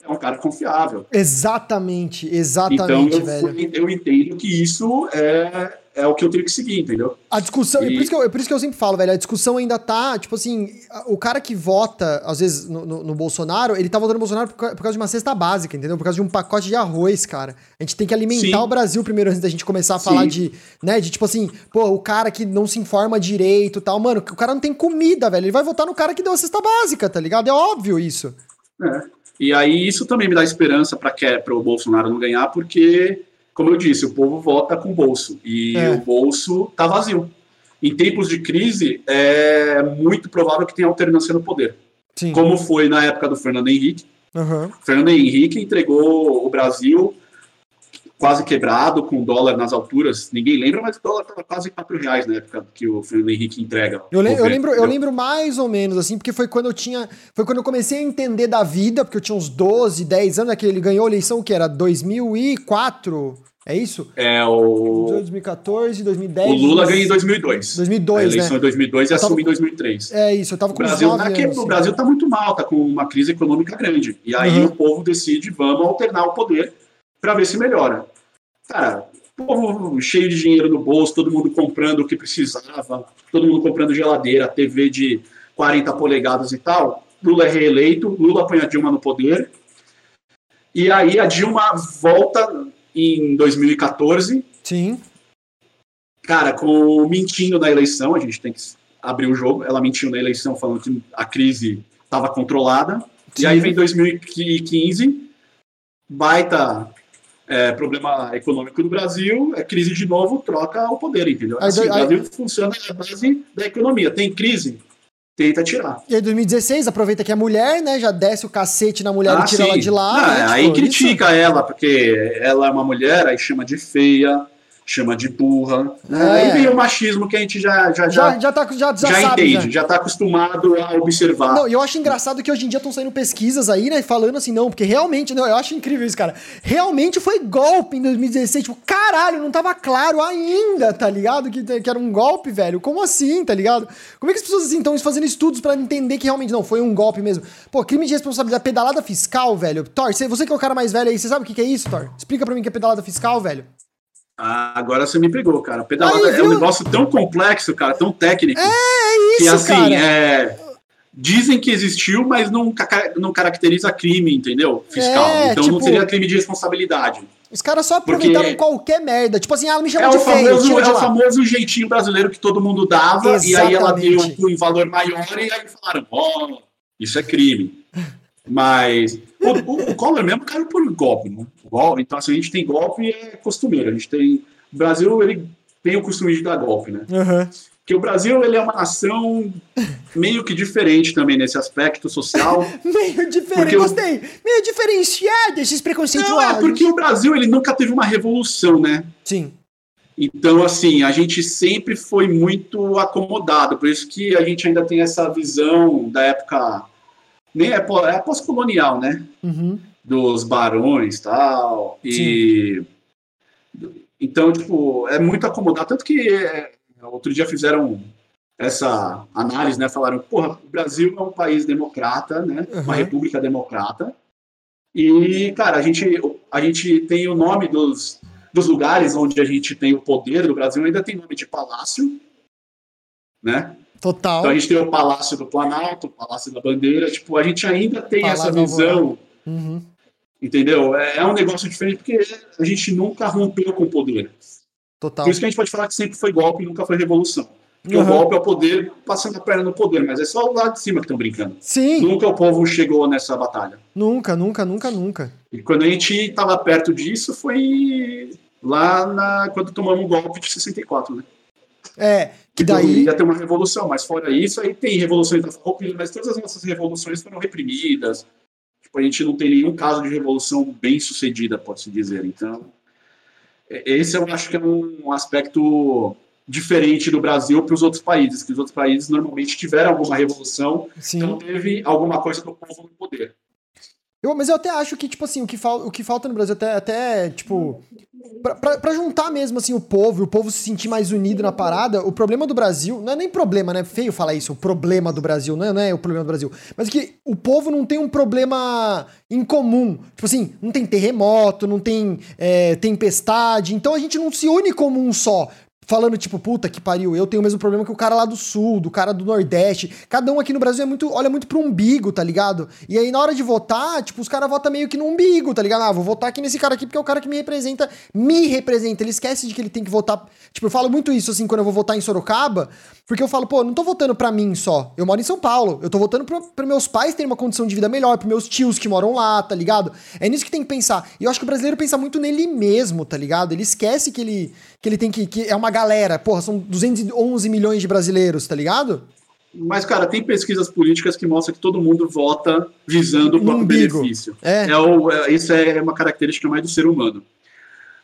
é um cara confiável. Exatamente, exatamente, então, eu, velho. eu entendo que isso é, é o que eu tenho que seguir, entendeu? A discussão, e... por, isso que eu, por isso que eu sempre falo, velho, a discussão ainda tá, tipo assim, o cara que vota, às vezes, no, no, no Bolsonaro, ele tá votando no Bolsonaro por, por, causa de uma cesta básica, entendeu? Por causa de um pacote de arroz, cara. A gente tem que alimentar Sim. o Brasil primeiro antes da gente começar a falar Sim. de, né, de tipo assim, pô, o cara que não se informa direito e tal, mano, o cara não tem comida, velho, ele vai votar no cara que deu a cesta básica, tá ligado? É óbvio isso. É. E aí isso também me dá esperança para o Bolsonaro não ganhar, porque, como eu disse, o povo vota com o bolso e é. o bolso está vazio. Em tempos de crise, é muito provável que tenha alternância no poder. Sim. Como foi na época do Fernando Henrique. Uhum. Fernando Henrique entregou o Brasil quase quebrado, com o dólar nas alturas. Ninguém lembra, mas o dólar estava quase 4 reais na época que o Fernando Henrique entrega. Eu, le eu, lembro, eu lembro mais ou menos, assim, porque foi quando eu tinha. Foi quando eu comecei a entender da vida, porque eu tinha uns 12, 10 anos, que ele ganhou a eleição, que era 2004. É isso? É o. 2014, 2010. O Lula ganhou em 2002. 2002, A eleição né? em 2002 e assumiu em 2003. É isso, eu tava com o Brasil, tá anos, O Brasil tá muito mal, tá com uma crise econômica grande. E aí uhum. o povo decide, vamos alternar o poder para ver se melhora. Cara, povo cheio de dinheiro no bolso, todo mundo comprando o que precisava, todo mundo comprando geladeira, TV de 40 polegadas e tal. Lula é reeleito, Lula põe a Dilma no poder. E aí a Dilma volta em 2014. Sim. Cara, com mentindo na eleição, a gente tem que abrir o jogo. Ela mentiu na eleição falando que a crise estava controlada. Sim. E aí vem 2015, baita é, problema econômico do Brasil, é crise de novo, troca o poder, entendeu? Assim, aí, o Brasil aí, funciona na base da economia. Tem crise, tenta tirar. E aí, 2016, aproveita que é mulher, né? Já desce o cacete na mulher ah, e tira sim. ela de lá. Ah, né? Aí tipo, critica isso. ela, porque ela é uma mulher, aí chama de feia, chama de burra. É. Aí vem o machismo que a gente já já já, já, tá, já, já, já sabe, entende, já. já tá acostumado a observar. Não, eu acho engraçado que hoje em dia estão saindo pesquisas aí, né, falando assim, não, porque realmente, não, eu acho incrível isso, cara. Realmente foi golpe em 2016, tipo, caralho, não tava claro ainda, tá ligado? Que, que era um golpe, velho. Como assim, tá ligado? Como é que as pessoas assim estão fazendo estudos para entender que realmente não foi um golpe mesmo? Pô, crime de responsabilidade, pedalada fiscal, velho. Thor, você que é o cara mais velho aí, você sabe o que, que é isso, Thor? Explica para mim o que é pedalada fiscal, velho. Ah, agora você me pegou, cara. Pedalada Aí, é um negócio tão complexo, cara, tão técnico. É, é isso, que, assim, cara. É, dizem que existiu, mas não, não caracteriza crime, entendeu? Fiscal. É, então tipo, não seria crime de responsabilidade. Os caras só aproveitaram Porque qualquer merda. Tipo assim, ah, ela me chamou é de feio. Famoso, é o famoso jeitinho brasileiro que todo mundo dava, Exatamente. e aí ela deu um valor maior, e aí falaram, ó, oh, isso é crime. Mas o, o, o Collor mesmo caiu por golpe, né? Golpe, então, assim, a gente tem golpe é costumeiro. A gente tem. O Brasil, ele tem o costume de dar golpe, né? Uhum. Porque o Brasil ele é uma nação meio que diferente também nesse aspecto social. meio diferente, gostei. Meio diferenciado esses preconceitos. Não, é porque o Brasil ele nunca teve uma revolução, né? Sim. Então, assim, a gente sempre foi muito acomodado, por isso que a gente ainda tem essa visão da época nem é, é pós-colonial, né? Uhum. Dos barões tal, e então, tipo, é muito acomodado, tanto que é, outro dia fizeram essa análise, né? Falaram, porra, o Brasil é um país democrata, né? Uhum. Uma república democrata. E, cara, a gente, a gente tem o nome dos, dos lugares onde a gente tem o poder do Brasil, ainda tem nome de palácio, né? Total. Então a gente tem o Palácio do Planalto, o Palácio da Bandeira, tipo, a gente ainda tem Palácio essa visão. Uhum. Entendeu? É, é, um negócio diferente porque a gente nunca rompeu com o poder. Total. Por isso que a gente pode falar que sempre foi golpe e nunca foi revolução. Porque uhum. o golpe é o poder passando a perna no poder, mas é só o lado de cima que estão brincando. Sim. Nunca o povo chegou nessa batalha. Nunca, nunca, nunca, nunca. E quando a gente estava perto disso foi lá na, quando tomamos o golpe de 64, né? É, que Então, daí. ia ter uma revolução, mas fora isso, aí tem revoluções da Farroupilha, mas todas as nossas revoluções foram reprimidas. Tipo, a gente não tem nenhum caso de revolução bem sucedida, pode-se dizer. Então, é- esse eu acho que é um aspecto diferente do Brasil para os outros países, que os outros países normalmente tiveram alguma revolução, Sim. então teve alguma coisa do povo no poder. Eu, mas eu até acho que, tipo assim, o que, fal, o que falta no Brasil, até, até tipo, pra, pra, pra juntar mesmo, assim, o povo e o povo se sentir mais unido na parada, o problema do Brasil, não é nem problema, né? Feio falar isso, o problema do Brasil, não é, não é o problema do Brasil, mas que o povo não tem um problema em comum. Tipo assim, não tem terremoto, não tem é, tempestade, então a gente não se une como um só. Falando, tipo, puta que pariu, eu tenho o mesmo problema que o cara lá do sul, do cara do Nordeste. Cada um aqui no Brasil é muito, olha muito pro umbigo, tá ligado? E aí, na hora de votar, tipo, os caras votam meio que no umbigo, tá ligado? Ah, vou votar aqui nesse cara aqui porque é o cara que me representa, me representa. Ele esquece de que ele tem que votar. Tipo, eu falo muito isso, assim, quando eu vou votar em Sorocaba, porque eu falo, pô, não tô votando pra mim só. Eu moro em São Paulo. Eu tô votando pra meus pais terem uma condição de vida melhor, pros meus tios que moram lá, tá ligado? É nisso que tem que pensar. E eu acho que o brasileiro pensa muito nele mesmo, tá ligado? Ele esquece que ele, que ele tem que. que é uma galera. Porra, são 211 milhões de brasileiros, tá ligado? Mas, cara, tem pesquisas políticas que mostram que todo mundo vota visando o No próprio umbigo. benefício. É. É o, é, isso é uma característica mais do ser humano.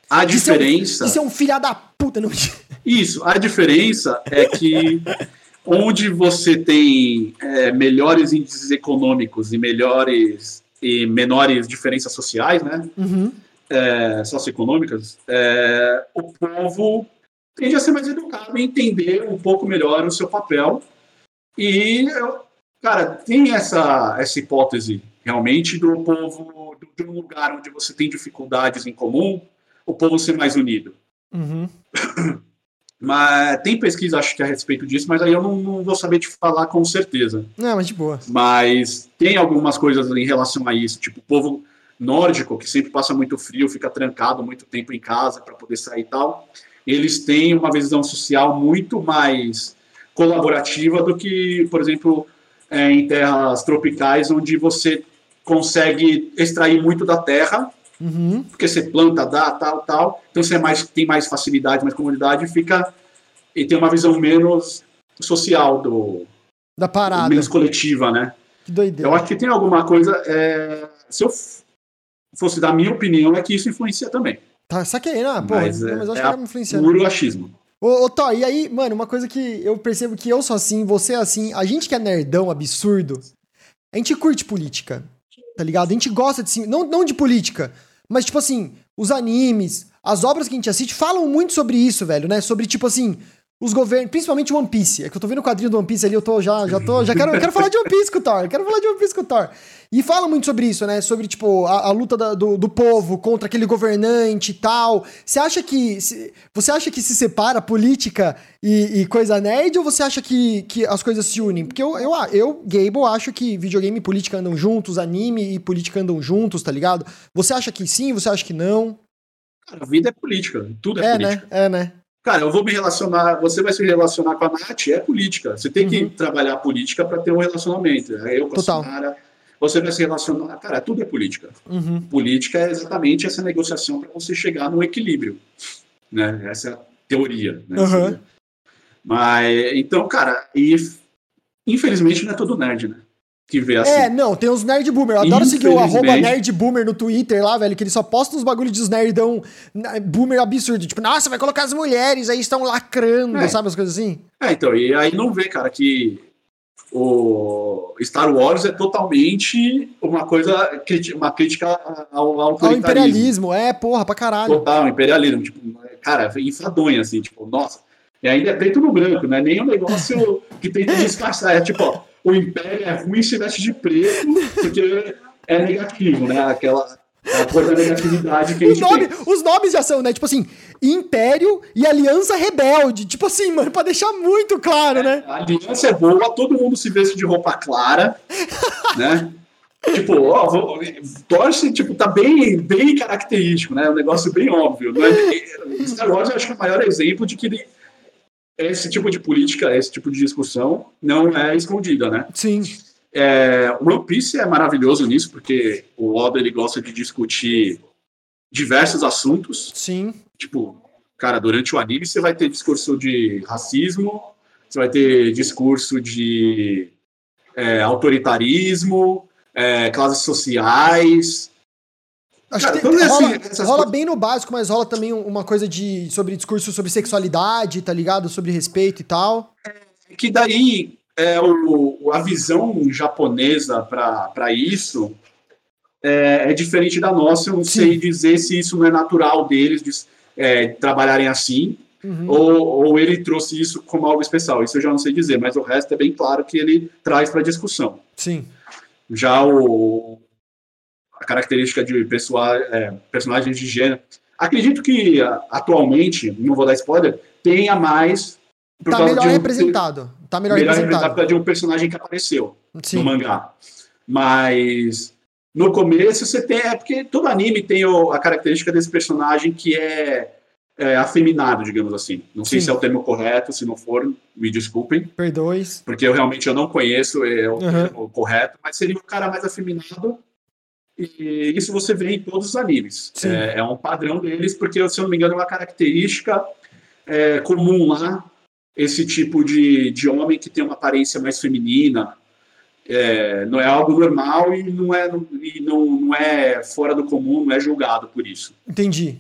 A Isso é um- diferença. Isso é um filha da puta, não. Isso, a diferença é que onde você tem é, melhores índices econômicos e melhores e menores diferenças sociais, né, Uhum. é, socioeconômicas, é, o povo tende a ser mais educado e entender um pouco melhor o seu papel. E, cara, tem essa, essa hipótese realmente do povo, de um lugar onde você tem dificuldades em comum, o povo ser mais unido. Uhum. Mas tem pesquisa, acho que a respeito disso, mas aí eu não, não vou saber te falar com certeza. Não, mas de boa. Mas tem algumas coisas em relação a isso, tipo o povo nórdico, que sempre passa muito frio, fica trancado muito tempo em casa para poder sair e tal. Eles têm uma visão social muito mais colaborativa do que, por exemplo, é, em terras tropicais, onde você consegue extrair muito da terra Uhum. porque você planta, dá, tal, tal. Então você é mais, tem mais facilidade, mais comodidade e fica. E tem uma visão menos social, do, Da parada. menos coletiva, né? Que doideira. Eu acho que tem alguma coisa. é, se eu fosse dar minha opinião, é que isso influencia também. Tá, saquei, né? Porra, Mas, não, é, mas eu acho é que a era me influenciando. Puro achismo. Ô, ô Thor, e aí, mano, uma coisa que eu percebo que eu sou assim, você é assim, a gente que é nerdão absurdo, a gente curte política, tá ligado? A gente gosta de sim, não, não de política, mas tipo assim, os animes, as obras que a gente assiste falam muito sobre isso, velho, né? Sobre tipo assim, os governos, principalmente One Piece. É que eu tô vendo o quadrinho do One Piece ali, eu tô já, já tô, já quero, quero falar de One Piece com o Thor, quero falar de One Piece com o Thor. E fala muito sobre isso, né? Sobre, tipo, a, a luta da- do, do povo contra aquele governante e tal. Você acha que. se- você acha que se separa política e, e coisa nerd ou você acha que, que as coisas se unem? Porque eu, eu, eu, Gable, acho que videogame e política andam juntos, anime e política andam juntos, tá ligado? Você acha que sim, você acha que não? Cara, a vida é política. Tudo é, É, política. né? É, né? Cara, eu vou me relacionar. Você vai se relacionar com a Nath, é política. Você tem que Uhum. trabalhar política para ter um relacionamento. Eu com Total. a Samara. Você vai se relacionar. Cara, tudo é política. Uhum. política é exatamente essa negociação para você chegar num equilíbrio, né? Essa é a teoria, né? Uhum. Mas então, cara, e infelizmente não é todo nerd, né? Que vê assim. É, não, tem os nerd boomer. Eu adoro seguir o arroba nerd boomer no Twitter lá, velho, que ele só posta uns bagulho dos nerdão boomer absurdo. Tipo, nossa, vai colocar as mulheres aí, estão lacrando, É. sabe as coisas assim? É, então, e aí não vê, cara, que o Star Wars é totalmente uma coisa, uma crítica ao, ao Ao imperialismo, é, porra, pra caralho. Total, imperialismo. Tipo, cara, enfadonha, assim, tipo, nossa. E ainda é preto no branco, não é nem um negócio que tenta disfarçar. É tipo, ó, o império é ruim se veste de preto, porque é negativo, né? Aquela a coisa da negatividade que a Os, gente nome, tem. os nomes já são, né? Tipo assim, Império e Aliança Rebelde. Tipo assim, mano, pra deixar muito claro, né? A aliança é boa, todo mundo se veste de roupa clara, né? Tipo, ó, vou- torce, tipo, tá bem, bem característico, né? Um negócio bem óbvio. Não é? Star Wars eu acho que é o maior exemplo de que ele- esse tipo de política, esse tipo de discussão não é escondida, né? Sim. É, o One Piece é maravilhoso nisso, porque o Oda ele gosta de discutir diversos assuntos, Sim. tipo, Cara, durante o anime você vai ter discurso de racismo, você vai ter discurso de é, autoritarismo, é, classes sociais. Acho Cara, que tem, rola, assim, rola bem no básico, mas rola também uma coisa de sobre discurso sobre sexualidade, tá ligado? Sobre respeito e tal. É, que daí é, o, a visão japonesa para isso é, é, diferente da nossa. Eu não Sim. sei dizer se isso não é natural deles de é, trabalharem assim. Uhum. Ou, ou, ele trouxe isso como algo especial. Isso eu já não sei dizer, mas o resto é bem claro que ele traz para discussão. Sim. Já o, a característica de pessoal, é, personagens de gênero. Acredito que atualmente, não vou dar spoiler, tenha mais. Tá melhor um, representado. Tá melhor, melhor representado. representado de um personagem que apareceu Sim. no mangá. Mas no começo você tem. É porque todo anime tem o, a característica desse personagem que é, é afeminado, digamos assim. Não sei Sim. se é o termo correto, se não for, me desculpem. Perdoes. Porque eu realmente eu não conheço é, o uhum. termo correto, mas seria um cara mais afeminado. E isso você vê em todos os animes. É, é, um padrão deles, porque, se eu não me engano, é uma característica é, comum lá, esse tipo de, de homem que tem uma aparência mais feminina, é, não é algo normal e não é, e não, não é fora do comum, não é julgado por isso. Entendi.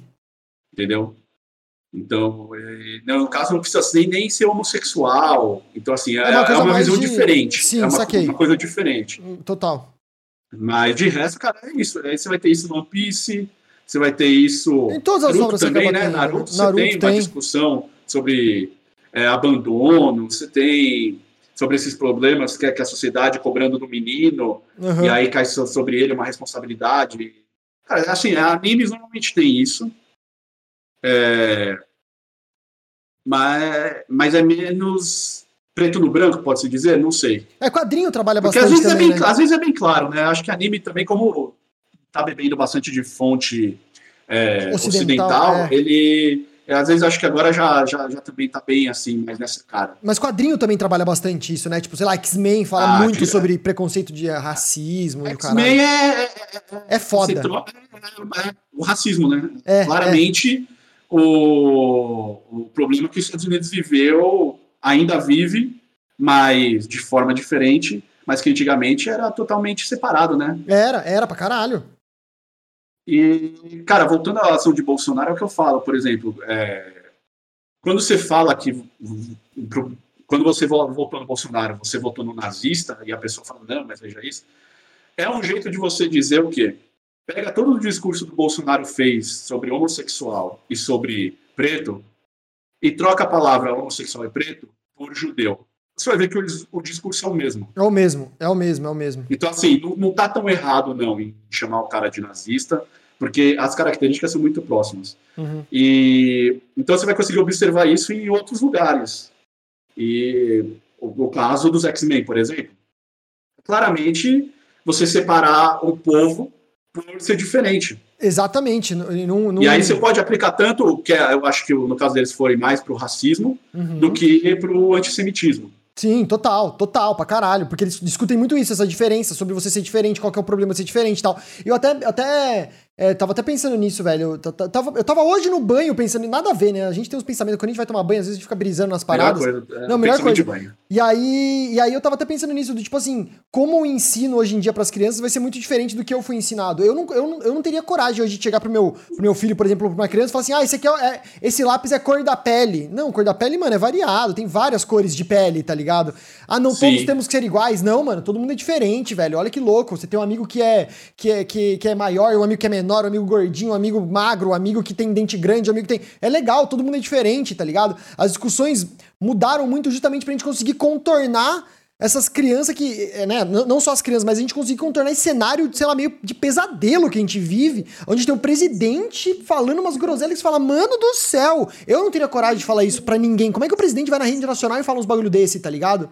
Entendeu? Então, é, no caso, não precisa nem, nem ser homossexual. Então, assim, é, é uma, é uma visão de... diferente. Sim, é uma, saquei. uma coisa diferente. Total. Mas de resto, cara, é isso. Aí você vai ter isso no One Piece, você vai ter isso. Em todas as Naruto obras também, né? Naruto, Naruto, você tem, tem uma discussão sobre é, abandono, você tem sobre esses problemas que, é, que a sociedade cobrando do menino, uhum. e aí cai sobre ele uma responsabilidade. Cara, assim, animes normalmente tem isso. É, mas, mas é menos preto no branco, pode-se dizer? Não sei. É, quadrinho trabalha Porque bastante às vezes, também, é bem, né? às vezes é bem claro, né? Acho que anime também, como tá bebendo bastante de fonte é, ocidental, ocidental é. ele é, às vezes acho que agora já, já, já também tá bem assim, mas nessa cara. Mas quadrinho também trabalha bastante isso, né? Tipo, sei lá, X-Men fala ah, muito que... sobre preconceito de racismo e o caralho. X-Men é, é, é foda. É, o racismo, né? É, Claramente, O, o problema que os Estados Unidos viveu, ainda vive, mas de forma diferente, mas que antigamente era totalmente separado, né? Era, era pra caralho. E, cara, voltando à ação de Bolsonaro, é o que eu falo, por exemplo, é, quando você fala que. Quando você votou no Bolsonaro, você votou no nazista, e a pessoa fala, não, mas veja isso. É um jeito de você dizer o quê? Pega todo o discurso que o Bolsonaro fez sobre homossexual e sobre preto e troca a palavra homossexual e preto por judeu. Você vai ver que o, o discurso é o mesmo. É o mesmo, é o mesmo, é o mesmo. Então, assim, não, não tá tão errado, não, em chamar o cara de nazista porque as características são muito próximas. Uhum. E então você vai conseguir observar isso em outros lugares. E o, o caso dos X-Men, por exemplo, claramente você separar o povo por ser diferente. Exatamente. E aí você pode aplicar tanto, que é, eu acho que no caso deles foi mais para o racismo, uhum. do que para o antissemitismo. Sim, total, total, pra caralho. Porque eles discutem muito isso, essa diferença, sobre você ser diferente, qual que é o problema de ser diferente e tal. Eu até, até é, tava até pensando nisso, velho. Eu tava, eu tava hoje no banho pensando em nada a ver, né? A gente tem uns pensamentos, quando a gente vai tomar banho, às vezes a gente fica brisando nas paradas. Melhor coisa, é, Não, melhor coisa. Banho. E aí, e aí eu tava até pensando nisso, do tipo assim, como o ensino hoje em dia para as crianças vai ser muito diferente do que eu fui ensinado. Eu não, eu não, eu não teria coragem hoje de chegar pro meu, pro meu filho, por exemplo, pra uma criança e falar assim: ah, esse aqui é, é, esse lápis é cor da pele. Não, cor da pele, mano, é variado, tem várias cores de pele, tá ligado? Ah, não, Sim. todos temos que ser iguais. Não, mano, todo mundo é diferente, velho. Olha que louco. Você tem um amigo que é, que é, que, que é maior, um amigo que é menor, um amigo gordinho um amigo magro, um amigo que tem dente grande, um amigo que tem. É legal, todo mundo é diferente, tá ligado? As discussões mudaram muito justamente pra gente conseguir contornar essas crianças que, é, né, não só as crianças, mas a gente conseguir contornar esse cenário, sei lá, meio de pesadelo que a gente vive, onde tem o presidente falando umas groselhas que fala, mano do céu, eu não teria coragem de falar isso pra ninguém. Como é que o presidente vai na rede nacional e fala uns bagulho desse, tá ligado?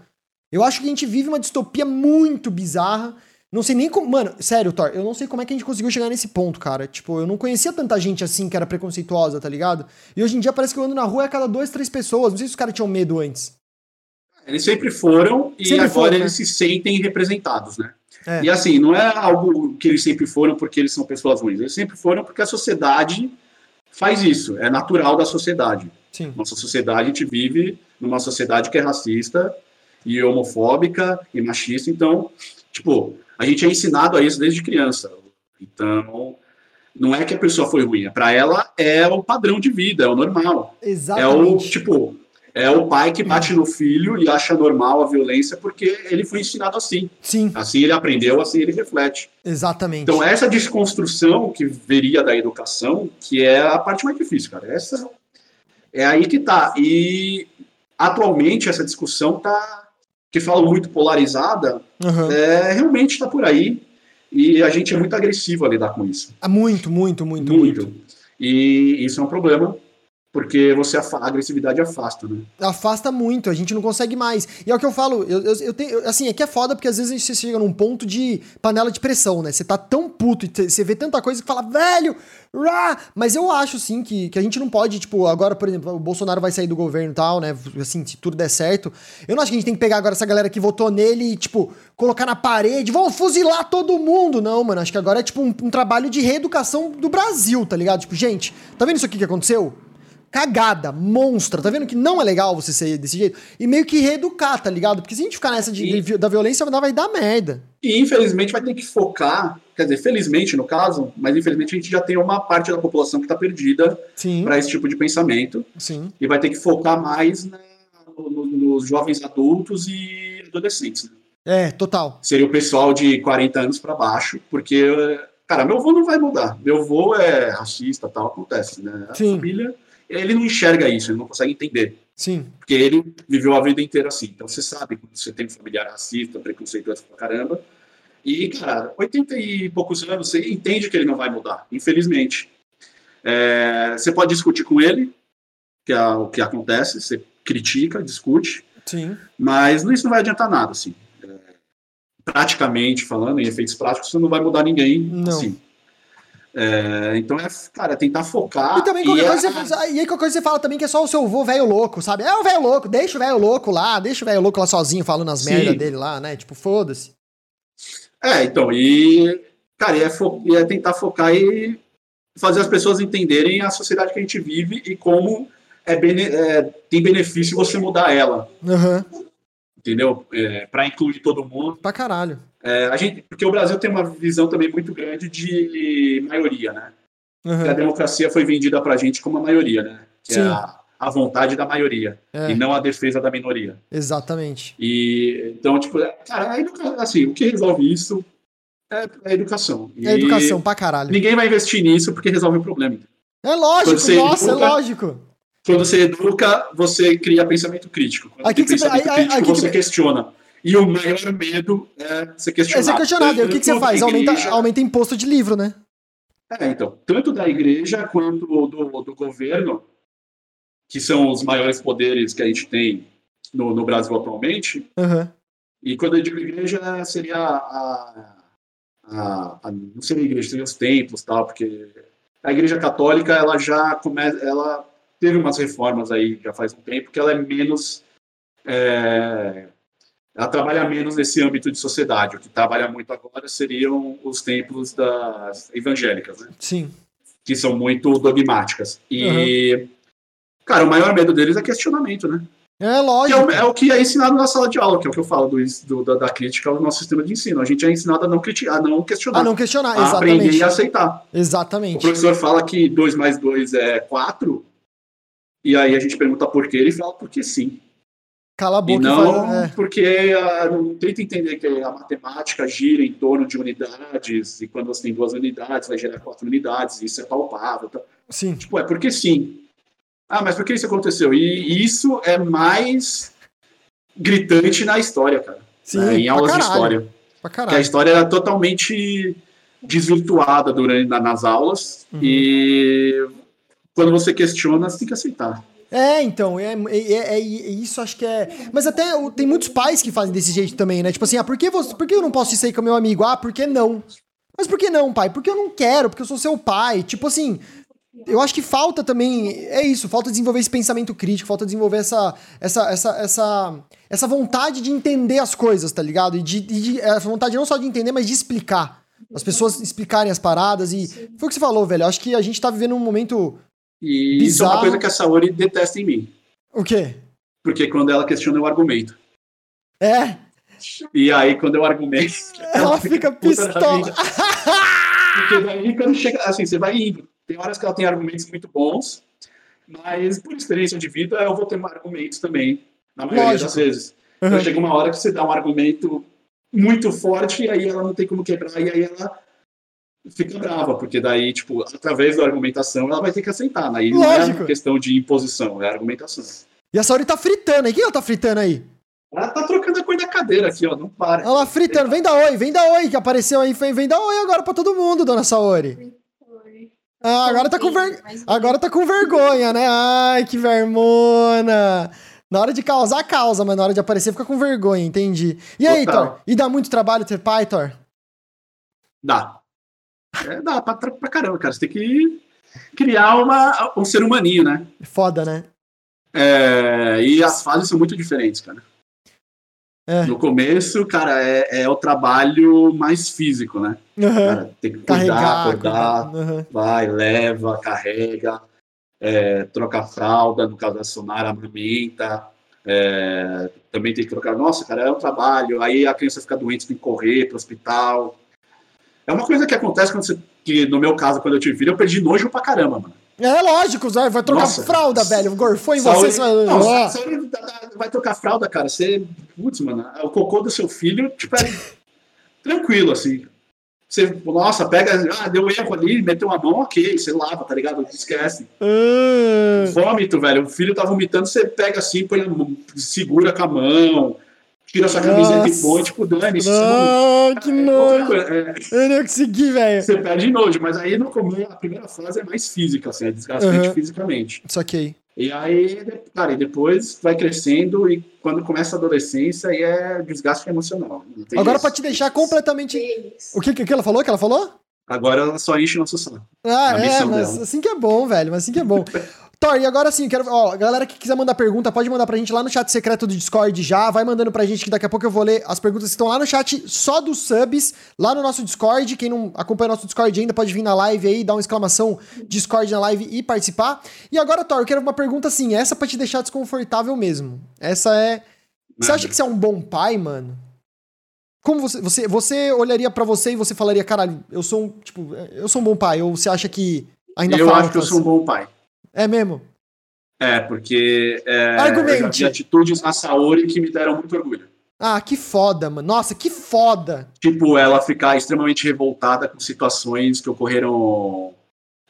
Eu acho que a gente vive uma distopia muito bizarra não sei nem como. Mano, sério, Thor, eu não sei como é que a gente conseguiu chegar nesse ponto, cara. Tipo, eu não conhecia tanta gente assim que era preconceituosa, tá ligado? E hoje em dia parece que eu ando na rua a cada duas, três pessoas. Não sei se os caras tinham medo antes. Eles sempre foram e sempre agora foram, eles né? se sentem representados, né? É. E assim, não é algo que eles sempre foram porque eles são pessoas ruins. Eles sempre foram porque a sociedade faz isso, é natural da sociedade. Sim. Nossa sociedade, a gente vive numa sociedade que é racista e homofóbica e machista, então, tipo, a gente é ensinado a isso desde criança. Então, não é que a pessoa foi ruim, é para ela é o padrão de vida, é o normal. Exatamente. É o, tipo, é o pai que bate no filho e acha normal a violência porque ele foi ensinado assim. Sim. Assim ele aprendeu, assim ele reflete. Exatamente. Então, essa desconstrução que veria da educação, que é a parte mais difícil, cara. Essa é aí que tá. E atualmente essa discussão tá que fala muito polarizada, uhum. é, realmente está por aí. E a gente é muito agressivo a lidar com isso. Muito, muito, muito, muito. muito. E isso é um problema porque você a agressividade afasta, né? Afasta muito, a gente não consegue mais. E é o que eu falo, eu, eu, eu tenho. Assim, é que é foda porque às vezes você chega num ponto de panela de pressão, né? Você tá tão puto e você vê tanta coisa que fala, velho, rah! mas eu acho, sim, que, que a gente não pode, tipo, agora, por exemplo, o Bolsonaro vai sair do governo e tal, né? Assim, se tudo der certo. Eu não acho que a gente tem que pegar agora essa galera que votou nele e, tipo, colocar na parede, vão fuzilar todo mundo. Não, mano, acho que agora é, tipo, um, um trabalho de reeducação do Brasil, tá ligado? Tipo, gente, tá vendo isso aqui que aconteceu? Cagada, monstra. Tá vendo que não é legal você ser desse jeito? E meio que reeducar, tá ligado? Porque se a gente ficar nessa de, de, da violência, vai dar merda. E infelizmente vai ter que focar, quer dizer, felizmente no caso, mas infelizmente a gente já tem uma parte da população que tá perdida para esse tipo de pensamento. Sim. E vai ter que focar mais no, no, nos jovens adultos e adolescentes. Né? É, total. Seria o pessoal de 40 anos para baixo, porque, cara, meu avô não vai mudar. Meu avô é racista, tal, acontece, né? A Sim. família ele não enxerga isso, ele não consegue entender. Sim. Porque ele viveu a vida inteira assim. Então você sabe quando você tem um familiar racista, preconceituoso pra caramba. E, cara, 80 e poucos anos, você entende que ele não vai mudar, infelizmente. É, você pode discutir com ele, que é o que acontece, você critica, discute. Sim. Mas isso não vai adiantar nada, assim. É, praticamente falando, em efeitos práticos, você não vai mudar ninguém, não. assim. É, então é, cara, tentar focar. E também qualquer e coisa, é... você, e aí qualquer coisa você fala também que é só o seu avô velho louco, sabe? É o velho louco, deixa o velho louco lá, deixa o velho louco lá sozinho falando as merdas dele lá, né? Tipo, foda-se. É, então, e. Cara, é, fo... é tentar focar e fazer as pessoas entenderem a sociedade que a gente vive e como é, bene... é tem benefício você mudar ela. Uhum. Entendeu? É, para incluir todo mundo. Pra caralho. É, a gente, porque o Brasil tem uma visão também muito grande de maioria, né? Uhum. A democracia foi vendida para a gente como a maioria, né? Que é Sim. é a, a, vontade da maioria é. e não a defesa da minoria. Exatamente. E então, tipo, cara, a educação, assim, o que resolve isso é a educação. é educação pra caralho. Ninguém vai investir nisso porque resolve o problema. É lógico, nossa, é é lógico. Quando você educa, você cria pensamento crítico. Quando aqui tem pensamento você, crítico, aqui você questiona. E o maior medo é ser questionado. É ser questionado. E o que, que você faz? Aumenta, aumenta imposto de livro, né? É, então, tanto da igreja quanto do, do governo, que são os maiores poderes que a gente tem no, no Brasil atualmente. Uhum. E quando eu digo igreja, seria a, a, a, não seria a igreja, seria os templos, tal, porque a igreja católica, ela já começa, ela teve umas reformas aí já faz um tempo, que ela é menos é, ela trabalha menos nesse âmbito de sociedade. O que trabalha muito agora seriam os templos das evangélicas, né? Sim. Que são muito dogmáticas. E, uhum. cara, o maior medo deles é questionamento, né? É lógico. É o, é o, que é ensinado na sala de aula, que é o que eu falo do, do da, da, crítica ao nosso sistema de ensino. A gente é ensinado a não, criticar, a não questionar. A não questionar, a exatamente. aprender e aceitar. Exatamente. O professor fala que 2 mais 2 é 4, e aí a gente pergunta por quê, ele fala porque sim. Cala a boca e não é. porque a, ah, não tenta entender que a matemática gira em torno de unidades, e quando você tem duas unidades, vai gerar quatro unidades, isso é palpável. Tá? Sim. Tipo, é porque sim. Ah, mas por que isso aconteceu? E isso é mais gritante na história, cara. Sim, né? Em aulas de história. Que a história era totalmente desvirtuada durante nas aulas uhum. e quando você questiona, você tem que aceitar. É, então, é, é, é, é, isso acho que é. Mas até tem muitos pais que fazem desse jeito também, né? Tipo assim, ah, por que, você, por que eu não posso sair com meu amigo? Ah, por que não? Mas por que não, pai? Porque eu não quero, porque eu sou seu pai. Tipo assim, eu acho que falta também. É isso, falta desenvolver esse pensamento crítico, falta desenvolver essa, essa, essa, essa, essa vontade de entender as coisas, tá ligado? E de, de, essa vontade não só de entender, mas de explicar. As pessoas explicarem as paradas e. Foi o que você falou, velho. Eu acho que a gente tá vivendo um momento E Bizarro. isso é uma coisa que a Saori detesta em mim. O quê? Porque quando ela questiona o argumento. É? E aí, quando eu argumento. Ela, ela fica pistola. Porque daí, quando chega. Assim, você vai indo. Tem horas que ela tem argumentos muito bons, mas por experiência de vida, eu vou ter argumentos também, na maioria Lógico. das vezes. Uhum. Então chega uma hora que você dá um argumento muito forte e aí ela não tem como quebrar, e aí ela fica brava, porque daí, tipo, através da argumentação, ela vai ter que aceitar. Né? E não é questão de imposição, é argumentação. E a Saori tá fritando aí. Quem ela tá fritando aí? Ela tá trocando a cor da cadeira aqui, ó. Não para. Ela fritando. Vem da Oi, vem da Oi, que apareceu aí. Vem da Oi agora pra todo mundo, dona Saori. Ah, agora tá, com ver... agora tá com vergonha, né? Ai, que vermona. Na hora de causar, causa, mas na hora de aparecer fica com vergonha, entendi. E aí, Total. Thor? E dá muito trabalho ter pai, Thor? Dá. É, dá pra, pra caramba, cara. Você tem que criar uma, um ser humaninho, né? Foda, né? É, e as fases são muito diferentes, cara. É. No começo, cara, é, é, o trabalho mais físico, né? Uhum. Cara, tem que cuidar, Carregar, acordar, uhum. vai, leva, carrega, é, troca fralda, no caso da Sonara, amamenta, é, também tem que trocar. Nossa, cara, é um trabalho. Aí a criança fica doente, tem que correr para o hospital. É uma coisa que acontece quando você. Que no meu caso, quando eu tive filho, eu perdi nojo pra caramba, mano. É lógico, vai trocar Nossa, fralda, velho. Gorfou em você. Você vai... Não, você vai trocar fralda, cara. Você. Putz, mano, o cocô do seu filho, tipo, é tranquilo, assim. Você, nossa, pega, ah, deu erro ali, meteu uma mão, ok, você lava, tá ligado? Esquece. Uh... Vômito, velho. O filho tá vomitando, você pega assim, põe, segura com a mão, tira sua camiseta e põe, tipo, dane-se. Ah, que é, nojo. É, eu não consegui, velho. Você perde nojo, mas aí no começo, a primeira fase é mais física, assim, é desgastante uhum. fisicamente. Saquei. E aí, cara, e depois vai crescendo e quando começa a adolescência aí é desgaste emocional. Agora para te deixar completamente... O que, que ela falou? que ela falou? Agora ela só enche nosso saco. Ah, é, mas dela. assim que é bom, velho, mas assim que é bom. Thor, e agora sim, quero. Ó, galera que quiser mandar pergunta, pode mandar pra gente lá no chat secreto do Discord já. Vai mandando pra gente que daqui a pouco eu vou ler as perguntas que estão lá no chat só dos subs, lá no nosso Discord. Quem não acompanha o nosso Discord ainda pode vir na live aí, dar uma exclamação Discord na live e participar. E agora, Thor, eu quero uma pergunta assim, essa pra te deixar desconfortável mesmo. Essa é. Você acha que você é um bom pai, mano? Como você, você, você olharia para você e você falaria, caralho, eu sou um, tipo, eu sou um bom pai, ou você acha que ainda eu acho que eu sou um bom pai. É mesmo? É, porque é, eu já vi atitudes na Saori que me deram muito orgulho. Ah, que foda, mano. Nossa, que foda. Tipo, ela ficar extremamente revoltada com situações que ocorreram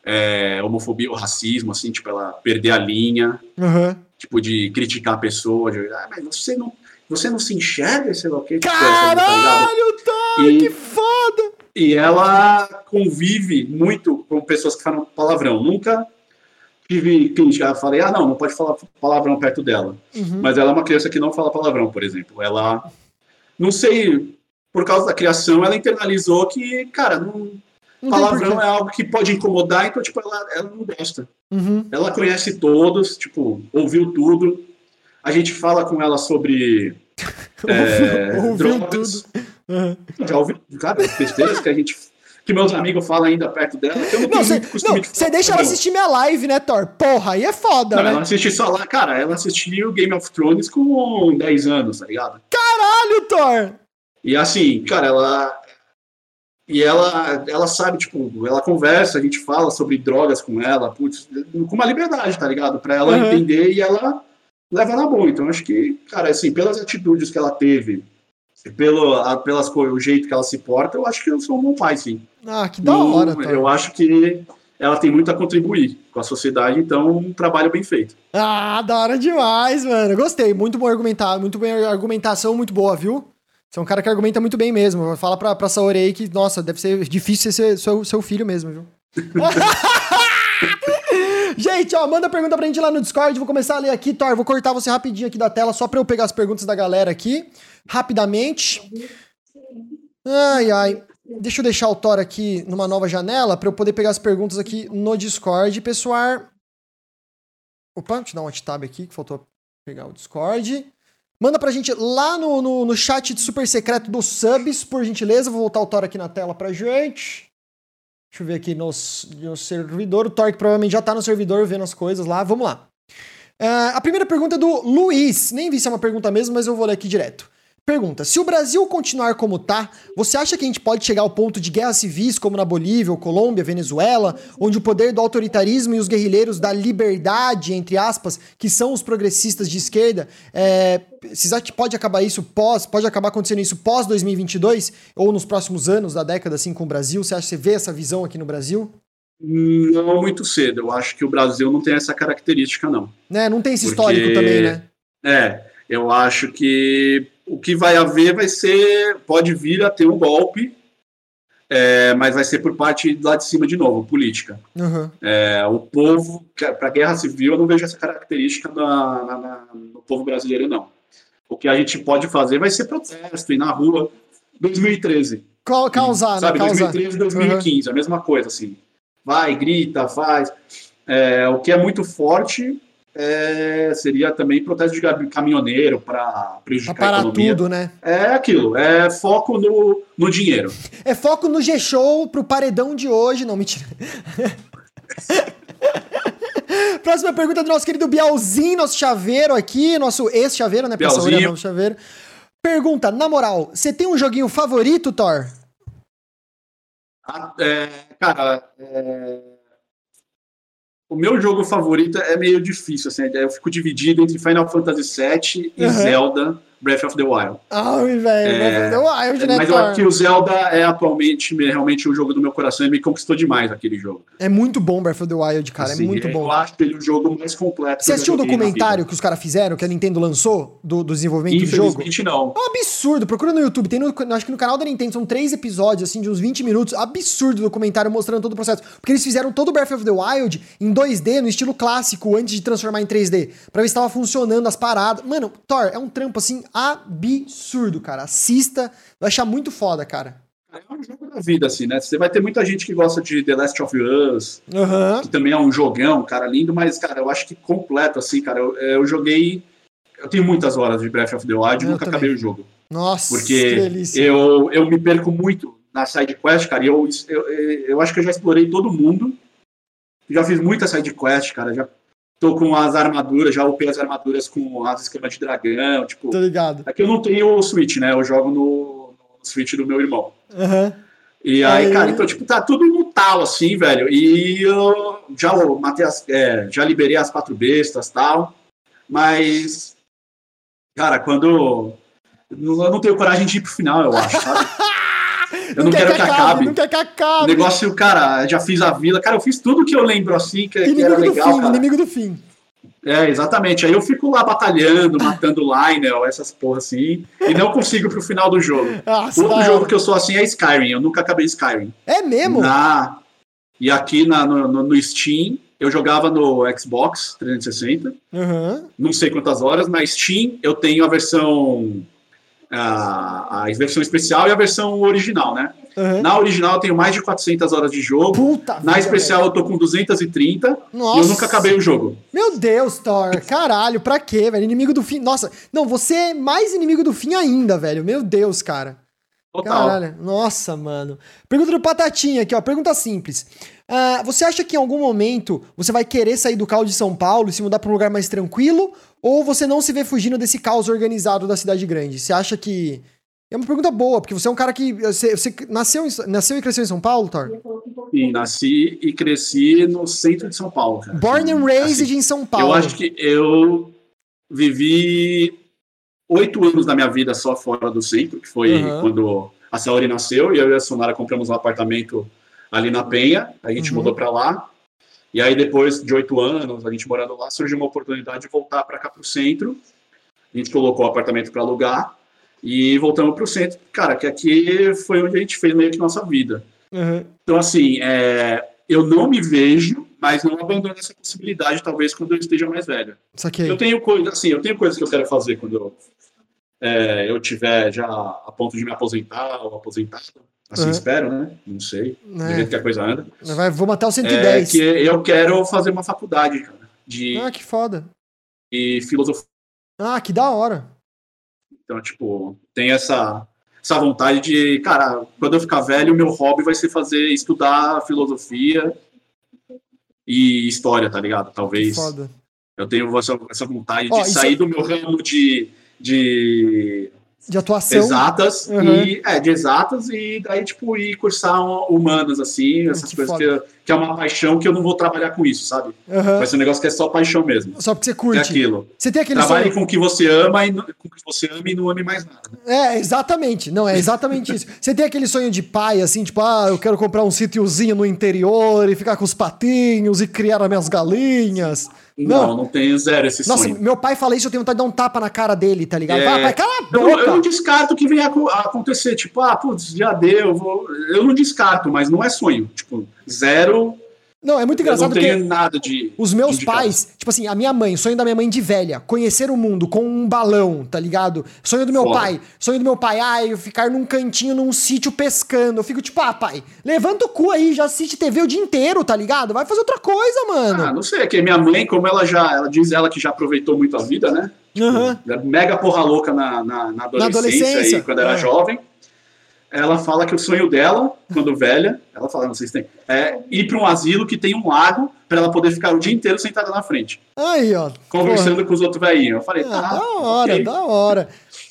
é, homofobia ou racismo, assim, tipo, ela perder a linha, uhum. tipo, de criticar a pessoa, de, ah, mas você não, você não se enxerga, sei lá o quê. Tipo, Caralho, tá, e, que foda! E ela convive muito com pessoas que falam palavrão. Nunca tive crítica, falei, ah, não, não pode falar palavrão perto dela. Uhum. Mas ela é uma criança que não fala palavrão, por exemplo. Ela, não sei, por causa da criação, ela internalizou que, cara, não, não palavrão é algo que pode incomodar, então, tipo, ela, ela não gosta. Uhum. Ela conhece todos, tipo, ouviu tudo. A gente fala com ela sobre. é, ouviu drogas. tudo. Uhum. Já ouviu, cara, besteiras que a gente que meus amigos falam ainda perto dela. eu não, não você deixa ela assistir minha live, né, Thor? Porra, aí é foda, não, né? Ela assiste só lá, cara, ela assistiu Game of Thrones com 10 anos, tá ligado? Caralho, Thor! E assim, cara, ela. E ela, ela sabe, tipo, ela conversa, a gente fala sobre drogas com ela, putz, com uma liberdade, tá ligado? Pra ela uhum. entender e ela leva na boa. Então, acho que, cara, assim, pelas atitudes que ela teve pelo, a, pelas o jeito que ela se porta, eu acho que eu sou um bom pai, sim. Ah, que da hora, tá? Eu acho que ela tem muito a contribuir com a sociedade, então um trabalho bem feito. Ah, da hora demais, mano. Gostei, muito bom argumentar, muito bem argumentação, muito boa, viu? Você é um cara que argumenta muito bem mesmo. Fala pra, pra Saori aí que, nossa, deve ser difícil ser seu, seu filho mesmo, viu? gente, ó, manda pergunta pra gente lá no Discord. Vou começar a ler aqui, Thor. Vou cortar você rapidinho aqui da tela só pra eu pegar as perguntas da galera aqui rapidamente. Ai, ai. Deixa eu deixar o Thor aqui numa nova janela para eu poder pegar as perguntas aqui no Discord, pessoal. Opa, deixa eu dar um tab aqui que faltou pegar o Discord. Manda pra gente lá no, no, no chat de super secreto dos subs, por gentileza. Vou voltar o Thor aqui na tela pra gente. Deixa eu ver aqui no, no servidor. O Torque provavelmente já tá no servidor vendo as coisas lá. Vamos lá. Uh, a primeira pergunta é do Luiz. Nem vi se é uma pergunta mesmo, mas eu vou ler aqui direto. Pergunta: se o Brasil continuar como tá, você acha que a gente pode chegar ao ponto de guerras civis como na Bolívia, ou Colômbia, Venezuela, onde o poder do autoritarismo e os guerrilheiros da liberdade, entre aspas, que são os progressistas de esquerda, é, vocês acham que pode acabar isso pós, pode acabar acontecendo isso pós 2022 ou nos próximos anos da década assim com o Brasil? Você acha que você vê essa visão aqui no Brasil? Não muito cedo. Eu acho que o Brasil não tem essa característica não. Né? Não tem esse Porque... histórico também, né? É, eu acho que o que vai haver vai ser, pode vir a ter um golpe, é, mas vai ser por parte lá de cima de novo, política. Uhum. É, o povo, para a guerra civil, eu não vejo essa característica na, na, na, no povo brasileiro, não. O que a gente pode fazer vai ser protesto, ir na rua. 2013. Causar, né? Sabe, 2013, 2015, uhum. a mesma coisa, assim. Vai, grita, faz. É, o que é muito forte é, seria também protesto de caminhoneiro para prejudicar pra parar a economia. tudo, né? É aquilo, é foco no, no dinheiro. É foco no G-Show pro paredão de hoje. Não, mentira. Próxima pergunta do nosso querido Bielzinho, nosso chaveiro aqui, nosso ex-chaveiro, né? Bielzinho. chaveiro. Pergunta, na moral, você tem um joguinho favorito, Thor? Ah, é, cara, é, o meu jogo favorito é meio difícil, assim, eu fico dividido entre Final Fantasy VII e uhum. Zelda Breath of the Wild. Ai, velho, é, Breath of the Wild, né, Mas eu acho que o Zelda é atualmente realmente o jogo do meu coração e me conquistou demais aquele jogo. É muito bom Breath of the Wild, cara, é assim, é muito bom. Eu acho ele o jogo mais completo. Você assistiu o documentário que os caras fizeram, que a Nintendo lançou, do, do desenvolvimento do jogo? não. É um absurdo, procura no YouTube, tem no, acho que no canal da Nintendo são três episódios, assim, de uns 20 minutos, absurdo documentário mostrando todo o processo. Porque eles fizeram todo o Breath of the Wild em 2D, no estilo clássico, antes de transformar em 3D, pra ver se tava funcionando as paradas. Mano, Thor, é um trampo, assim, absurdo cara. Assista, vai achar muito foda, cara. É um jogo da vida, assim, né? Você vai ter muita gente que gosta de The Last of Us, uhum. que também é um jogão, cara, lindo, mas, cara, eu acho que completo, assim, cara. Eu, eu joguei. Eu tenho muitas horas de Breath of the Wild e nunca também. acabei o jogo. Nossa, Porque eu, eu me perco muito na side quest, cara, e eu, eu, eu acho que eu já explorei todo mundo. Já fiz muita side quest, cara. Já tô com as armaduras, já upei as armaduras com as esquemas de dragão, tipo. Tô ligado. Aqui eu não tenho o Switch, né? Eu jogo no, no Switch do meu irmão. Uhum. E aí, aí, cara, então, tipo, tá tudo no tal, assim, velho. E eu já matei as. É, já liberei as quatro bestas tal. Mas. Cara, quando. Eu não tenho coragem de ir pro final, eu acho, sabe? Eu não, não quero que, que acabe. Não quer que acabe. O negócio, cara, já fiz a vila. Cara, eu fiz tudo que eu lembro assim, que, que era legal. Fim, cara. Inimigo do fim. É, exatamente. Aí eu fico lá batalhando, matando Lionel, essas porra assim, e não consigo pro final do jogo. Nossa, o outro jogo que eu sou assim é Skyrim. Eu nunca acabei Skyrim. É mesmo? Na... E aqui na, no, no Steam, eu jogava no Xbox 360. Uhum. Não sei quantas horas, mas Steam eu tenho a versão a, a versão especial e a versão original, né? Uhum. Na original eu tenho mais de 400 horas de jogo. Puta Na vida, especial velho. eu tô com 230 Nossa. e eu nunca acabei o jogo. Meu Deus, Thor. Caralho, pra quê, velho? Inimigo do fim. Nossa, não, você é mais inimigo do fim ainda, velho. Meu Deus, cara. Total. Caralho. Nossa, mano. Pergunta do Patatinha aqui, ó. Pergunta simples. Uh, você acha que em algum momento você vai querer sair do caos de São Paulo e se mudar para um lugar mais tranquilo? Ou você não se vê fugindo desse caos organizado da cidade grande? Você acha que. É uma pergunta boa, porque você é um cara que. Você, você nasceu, em, nasceu e cresceu em São Paulo, Thor? Sim, nasci e cresci no centro de São Paulo. Cara. Born and raised assim, em São Paulo. Eu acho que eu vivi oito anos da minha vida só fora do centro, que foi uhum. quando a Saori nasceu e eu e a Sonara compramos um apartamento ali na Penha, a gente uhum. mudou para lá. E aí, depois de oito anos, a gente morando lá, surgiu uma oportunidade de voltar para cá para o centro. A gente colocou o apartamento para alugar e voltamos para o centro. Cara, que aqui foi onde a gente fez meio que nossa vida. Uhum. Então, assim, é, eu não me vejo, mas não abandono essa possibilidade, talvez, quando eu esteja mais velho. Saquei. Eu tenho coisas, assim, eu tenho coisas que eu quero fazer quando eu, é, eu tiver já a ponto de me aposentar ou aposentado. Assim uhum. espero, né? Não sei. É. Do jeito que a coisa anda. Vai, vou matar o 110. É que eu quero fazer uma faculdade, cara. De, ah, que foda. E filosofia. Ah, que da hora. Então, tipo, tem essa. essa vontade de, cara, quando eu ficar velho, meu hobby vai ser fazer, estudar filosofia e história, tá ligado? Talvez. Foda. Eu tenho essa, essa vontade de sair do meu ramo de, de de atuação. Exatas, uhum. e, é, de exatas, e daí, tipo, ir cursar humanas, assim, essas que coisas que, que, é uma paixão que eu não vou trabalhar com isso, sabe? Uhum. Vai ser um negócio que é só paixão mesmo. Só porque você curte. É aquilo. Você tem aquele Trabalhe sonho... com o que você ama e com o que você ama e não ame mais nada. É, exatamente. Não, é exatamente isso. Você tem aquele sonho de pai, assim, tipo, ah, eu quero comprar um sítiozinho no interior e ficar com os patinhos e criar as minhas galinhas. Não, não, não tenho zero esse Nossa, sonho. Nossa, meu pai fala isso, eu tenho vontade de dar um tapa na cara dele, tá ligado? É... Pai, cala a boca! Eu, eu, não descarto que venha a acontecer, tipo, ah, putz, já deu, vou... eu não descarto, mas não é sonho. Tipo, zero não, é muito engraçado porque nada de os meus pais, tipo assim, a minha mãe, sonho da minha mãe de velha, conhecer o mundo com um balão, tá ligado? Sonho do meu Foda. pai, sonho do meu pai, ah, eu ficar num cantinho num sítio pescando. Eu fico tipo, ah, pai, levanta o cu aí, já assiste TV o dia inteiro, tá ligado? Vai fazer outra coisa, mano. Ah, não sei, é que minha mãe, como ela já, ela diz ela que já aproveitou muito a vida, né? Uhum. Mega porra louca na, na, na adolescência, na adolescência. aí, quando era é. jovem ela fala que o sonho dela, quando velha, ela fala, não sei se tem, é ir para um asilo que tem um lago para ela poder ficar o dia inteiro sentada na frente. Aí, ó. Conversando porra. com os outros velhinhos. Eu falei, ah, tá. Da hora, okay. da hora.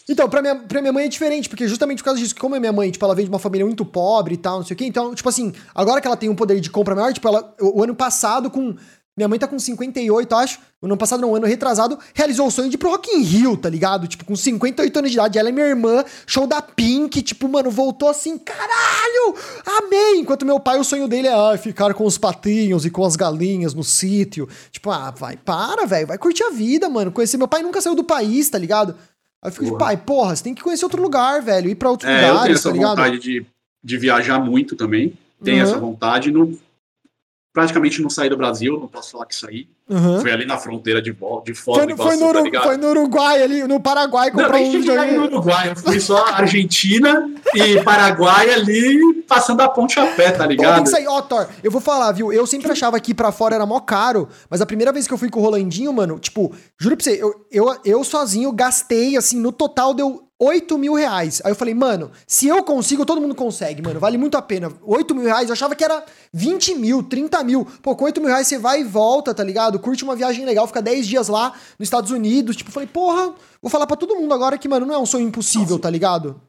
Então, pra minha, pra minha mãe é diferente, porque justamente por causa disso, como é minha mãe, tipo, ela vem de uma família muito pobre e tal, não sei o quê, então, tipo assim, agora que ela tem um poder de compra maior, tipo, ela, o, o ano passado, com minha mãe tá com 58, acho. No ano passado, no ano retrasado, realizou o sonho de ir pro Rock in Rio, tá ligado? Tipo, com 58 anos de idade. Ela é minha irmã, show da Pink. Tipo, mano, voltou assim, caralho! Amei! Enquanto meu pai, o sonho dele é ah, ficar com os patinhos e com as galinhas no sítio. Tipo, ah, vai, para, velho. Vai curtir a vida, mano. Conhecer. Meu pai nunca saiu do país, tá ligado? Aí eu fico de pai, porra, você tem que conhecer outro lugar, velho. Ir pra outros é, lugares, eu tenho essa tá ligado? vontade de, de viajar muito também. Tenho uhum. essa vontade. No, praticamente não saí do Brasil, não posso falar que saí. Uhum. Foi ali na fronteira de, de fora foi, foi, no, tá foi no Uruguai, ali, no Paraguai, não, um videogame. no Uruguai, eu fui só Argentina e Paraguai ali, passando a ponte a pé, tá ligado? Tem ó, Thor, eu vou falar, viu? Eu sempre achava que pra fora era mó caro, mas a primeira vez que eu fui com o Rolandinho, mano, tipo, juro pra você, eu, eu, eu sozinho gastei, assim, no total deu 8 mil reais. Aí eu falei, mano, se eu consigo, todo mundo consegue, mano. Vale muito a pena. 8 mil reais, eu achava que era 20 mil, 30 mil. Pô, com 8 mil reais você vai e volta, tá ligado? Curte uma viagem legal, fica 10 dias lá nos Estados Unidos. Tipo, falei, porra, vou falar para todo mundo agora que, mano, não é um sonho impossível, tá ligado?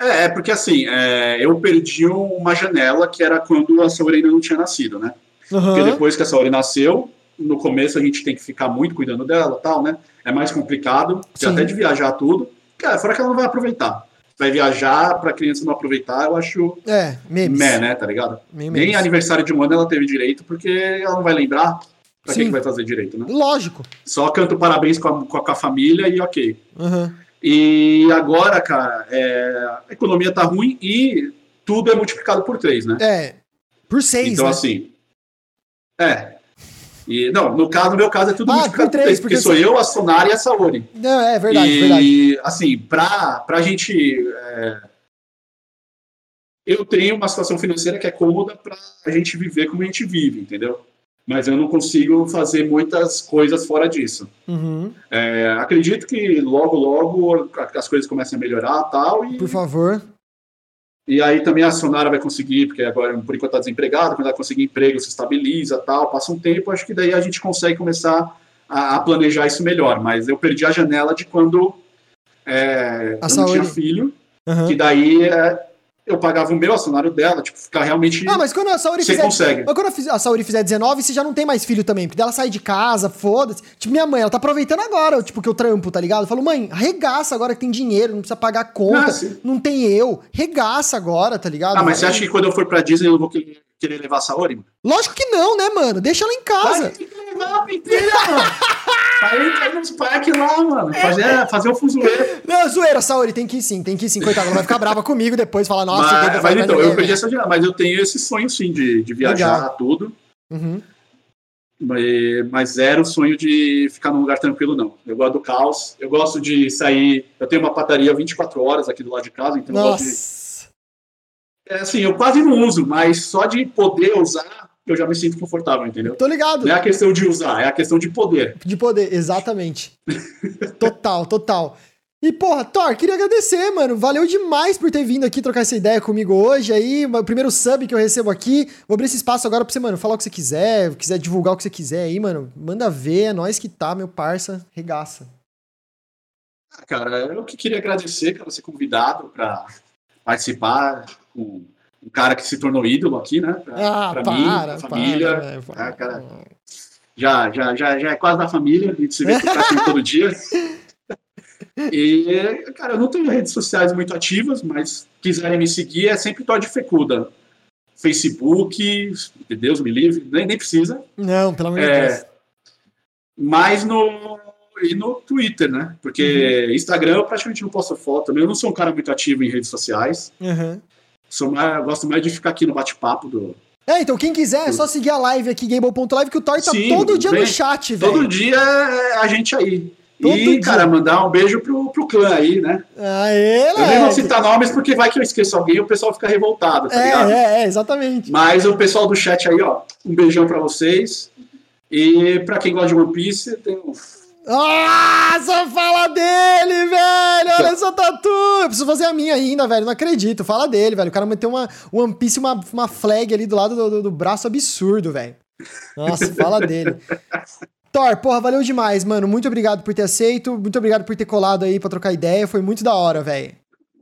É, é porque assim, é, eu perdi uma janela que era quando a Saori ainda não tinha nascido, né? Uhum. Porque depois que a Saori nasceu, no começo a gente tem que ficar muito cuidando dela tal, né? É mais complicado, até de viajar tudo. Cara, fora que ela não vai aproveitar. Vai viajar pra criança não aproveitar, eu acho. É, memes. Meh, né, tá ligado? Memes. Nem aniversário de um ano ela teve direito, porque ela não vai lembrar. Pra Sim. que, vai fazer direito, né? Lógico. Só canto parabéns com a, com a família e ok. Uhum. E agora, cara, é, a economia tá ruim e tudo é multiplicado por três, né? É. Por seis. Então, né? assim. É. E, não, no caso, no meu caso é tudo ah, multiplicado por três, porque, porque sou eu, a Sonara e a Saori. Não, é verdade, e, verdade. E, assim, pra, pra gente. É, eu tenho uma situação financeira que é cômoda pra a gente viver como a gente vive, entendeu? Mas eu não consigo fazer muitas coisas fora disso. Uhum. É, acredito que logo, logo as coisas comecem a melhorar tal, e Por favor. E aí também a Sonara vai conseguir, porque agora por enquanto está desempregado, quando ela conseguir emprego, se estabiliza tal, passa um tempo, acho que daí a gente consegue começar a, a planejar isso melhor. Mas eu perdi a janela de quando é, eu não tinha filho, uhum. que daí é, eu pagava o meu, o salário dela, tipo, ficar realmente. Ah, mas quando a Saori você fizer. consegue. Mas quando a Saori fizer 19, você já não tem mais filho também. Porque ela sai de casa, foda-se. Tipo, minha mãe, ela tá aproveitando agora, tipo, que eu trampo, tá ligado? Eu falo, mãe, regaça agora que tem dinheiro, não precisa pagar conta, ah, não tem eu. Regaça agora, tá ligado? Ah, mas você acha que quando eu for pra Disney eu vou querer levar a Saori? Lógico que não, né, mano? Deixa ela em casa. Vai, tem que levar a inteira, mano. Aí entrar nos parques lá, mano. Fazer, fazer o fuzuê. Não, zoeira, Saori, tem que ir sim, tem que ir sim. Coitada, ela vai ficar brava comigo depois, falar, nossa, mas, mas então, eu perdi essa mas eu tenho esse sonho sim de, de viajar Legal. tudo. Uhum. Mas, mas zero sonho de ficar num lugar tranquilo, não. Eu gosto do caos. Eu gosto de sair. Eu tenho uma padaria 24 horas aqui do lado de casa, então Nossa. eu gosto de. É assim, eu quase não uso, mas só de poder usar, eu já me sinto confortável, entendeu? Tô ligado. Não é a questão de usar, é a questão de poder. De poder, exatamente. total, total. E, porra, Thor, queria agradecer, mano. Valeu demais por ter vindo aqui trocar essa ideia comigo hoje. Aí, o primeiro sub que eu recebo aqui. Vou abrir esse espaço agora pra você, mano, falar o que você quiser, quiser divulgar o que você quiser aí, mano. Manda ver, é nós que tá, meu parça. Regaça. Ah, cara, eu que queria agradecer por ser convidado pra participar com um cara que se tornou ídolo aqui, né? Pra, ah, pra para, mim, pra família. Para, para, ah, cara, já, já, já, já é quase da família, a gente se vê aqui todo dia. E, cara, eu não tenho redes sociais muito ativas, mas quiserem me seguir, é sempre Todd Fecuda. Facebook, Deus me livre, nem, nem precisa. Não, pelo amor de é, Deus. Mas no, e no Twitter, né? Porque uhum. Instagram eu praticamente não posto foto também. Eu não sou um cara muito ativo em redes sociais. Uhum. Sou mais, gosto mais de ficar aqui no bate-papo do. É, então quem quiser é só seguir a live aqui, Gable.live, que o Thor tá Sim, todo dia bem, no chat, velho. Todo dia é a gente aí. Todo e, dia. cara, mandar um beijo pro, pro clã aí, né? Aê, Eu nem vou citar nomes porque vai que eu esqueço alguém e o pessoal fica revoltado, tá é, ligado? É, é, exatamente. Mas o pessoal do chat aí, ó, um beijão pra vocês. E pra quem gosta de One Piece, tem um. Ah, só fala dele, velho! Olha essa tatu! Eu preciso fazer a minha ainda, velho. Não acredito. Fala dele, velho. O cara meteu uma One Piece, uma, uma flag ali do lado do, do, do braço absurdo, velho. Nossa, fala dele. Thor, porra, valeu demais, mano. Muito obrigado por ter aceito. Muito obrigado por ter colado aí pra trocar ideia. Foi muito da hora, velho.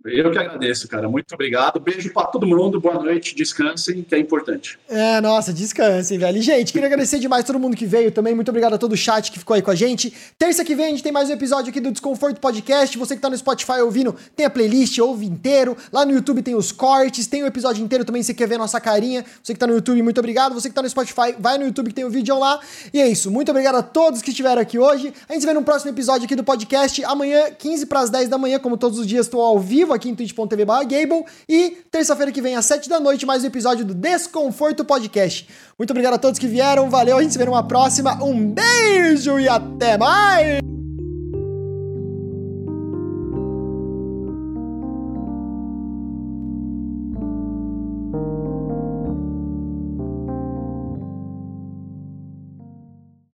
Eu que agradeço, cara. Muito obrigado. Beijo para todo mundo. Boa noite. Descansem, que é importante. É, nossa, descansem, velho. E, gente, queria agradecer demais todo mundo que veio também. Muito obrigado a todo o chat que ficou aí com a gente. Terça que vem a gente tem mais um episódio aqui do Desconforto Podcast. Você que tá no Spotify ouvindo, tem a playlist, ouve inteiro. Lá no YouTube tem os cortes, tem o episódio inteiro também. Você quer ver nossa carinha. Você que tá no YouTube, muito obrigado. Você que tá no Spotify, vai no YouTube que tem o vídeo lá. E é isso. Muito obrigado a todos que estiveram aqui hoje. A gente se vê no próximo episódio aqui do podcast. Amanhã, 15 para as 10 da manhã, como todos os dias, estou ao vivo aqui em twitch.tv Gable. E terça-feira que vem, às 7 da noite, mais um episódio do Desconforto Podcast. Muito obrigado a todos que vieram, valeu, a gente se vê numa próxima. Um beijo e até mais!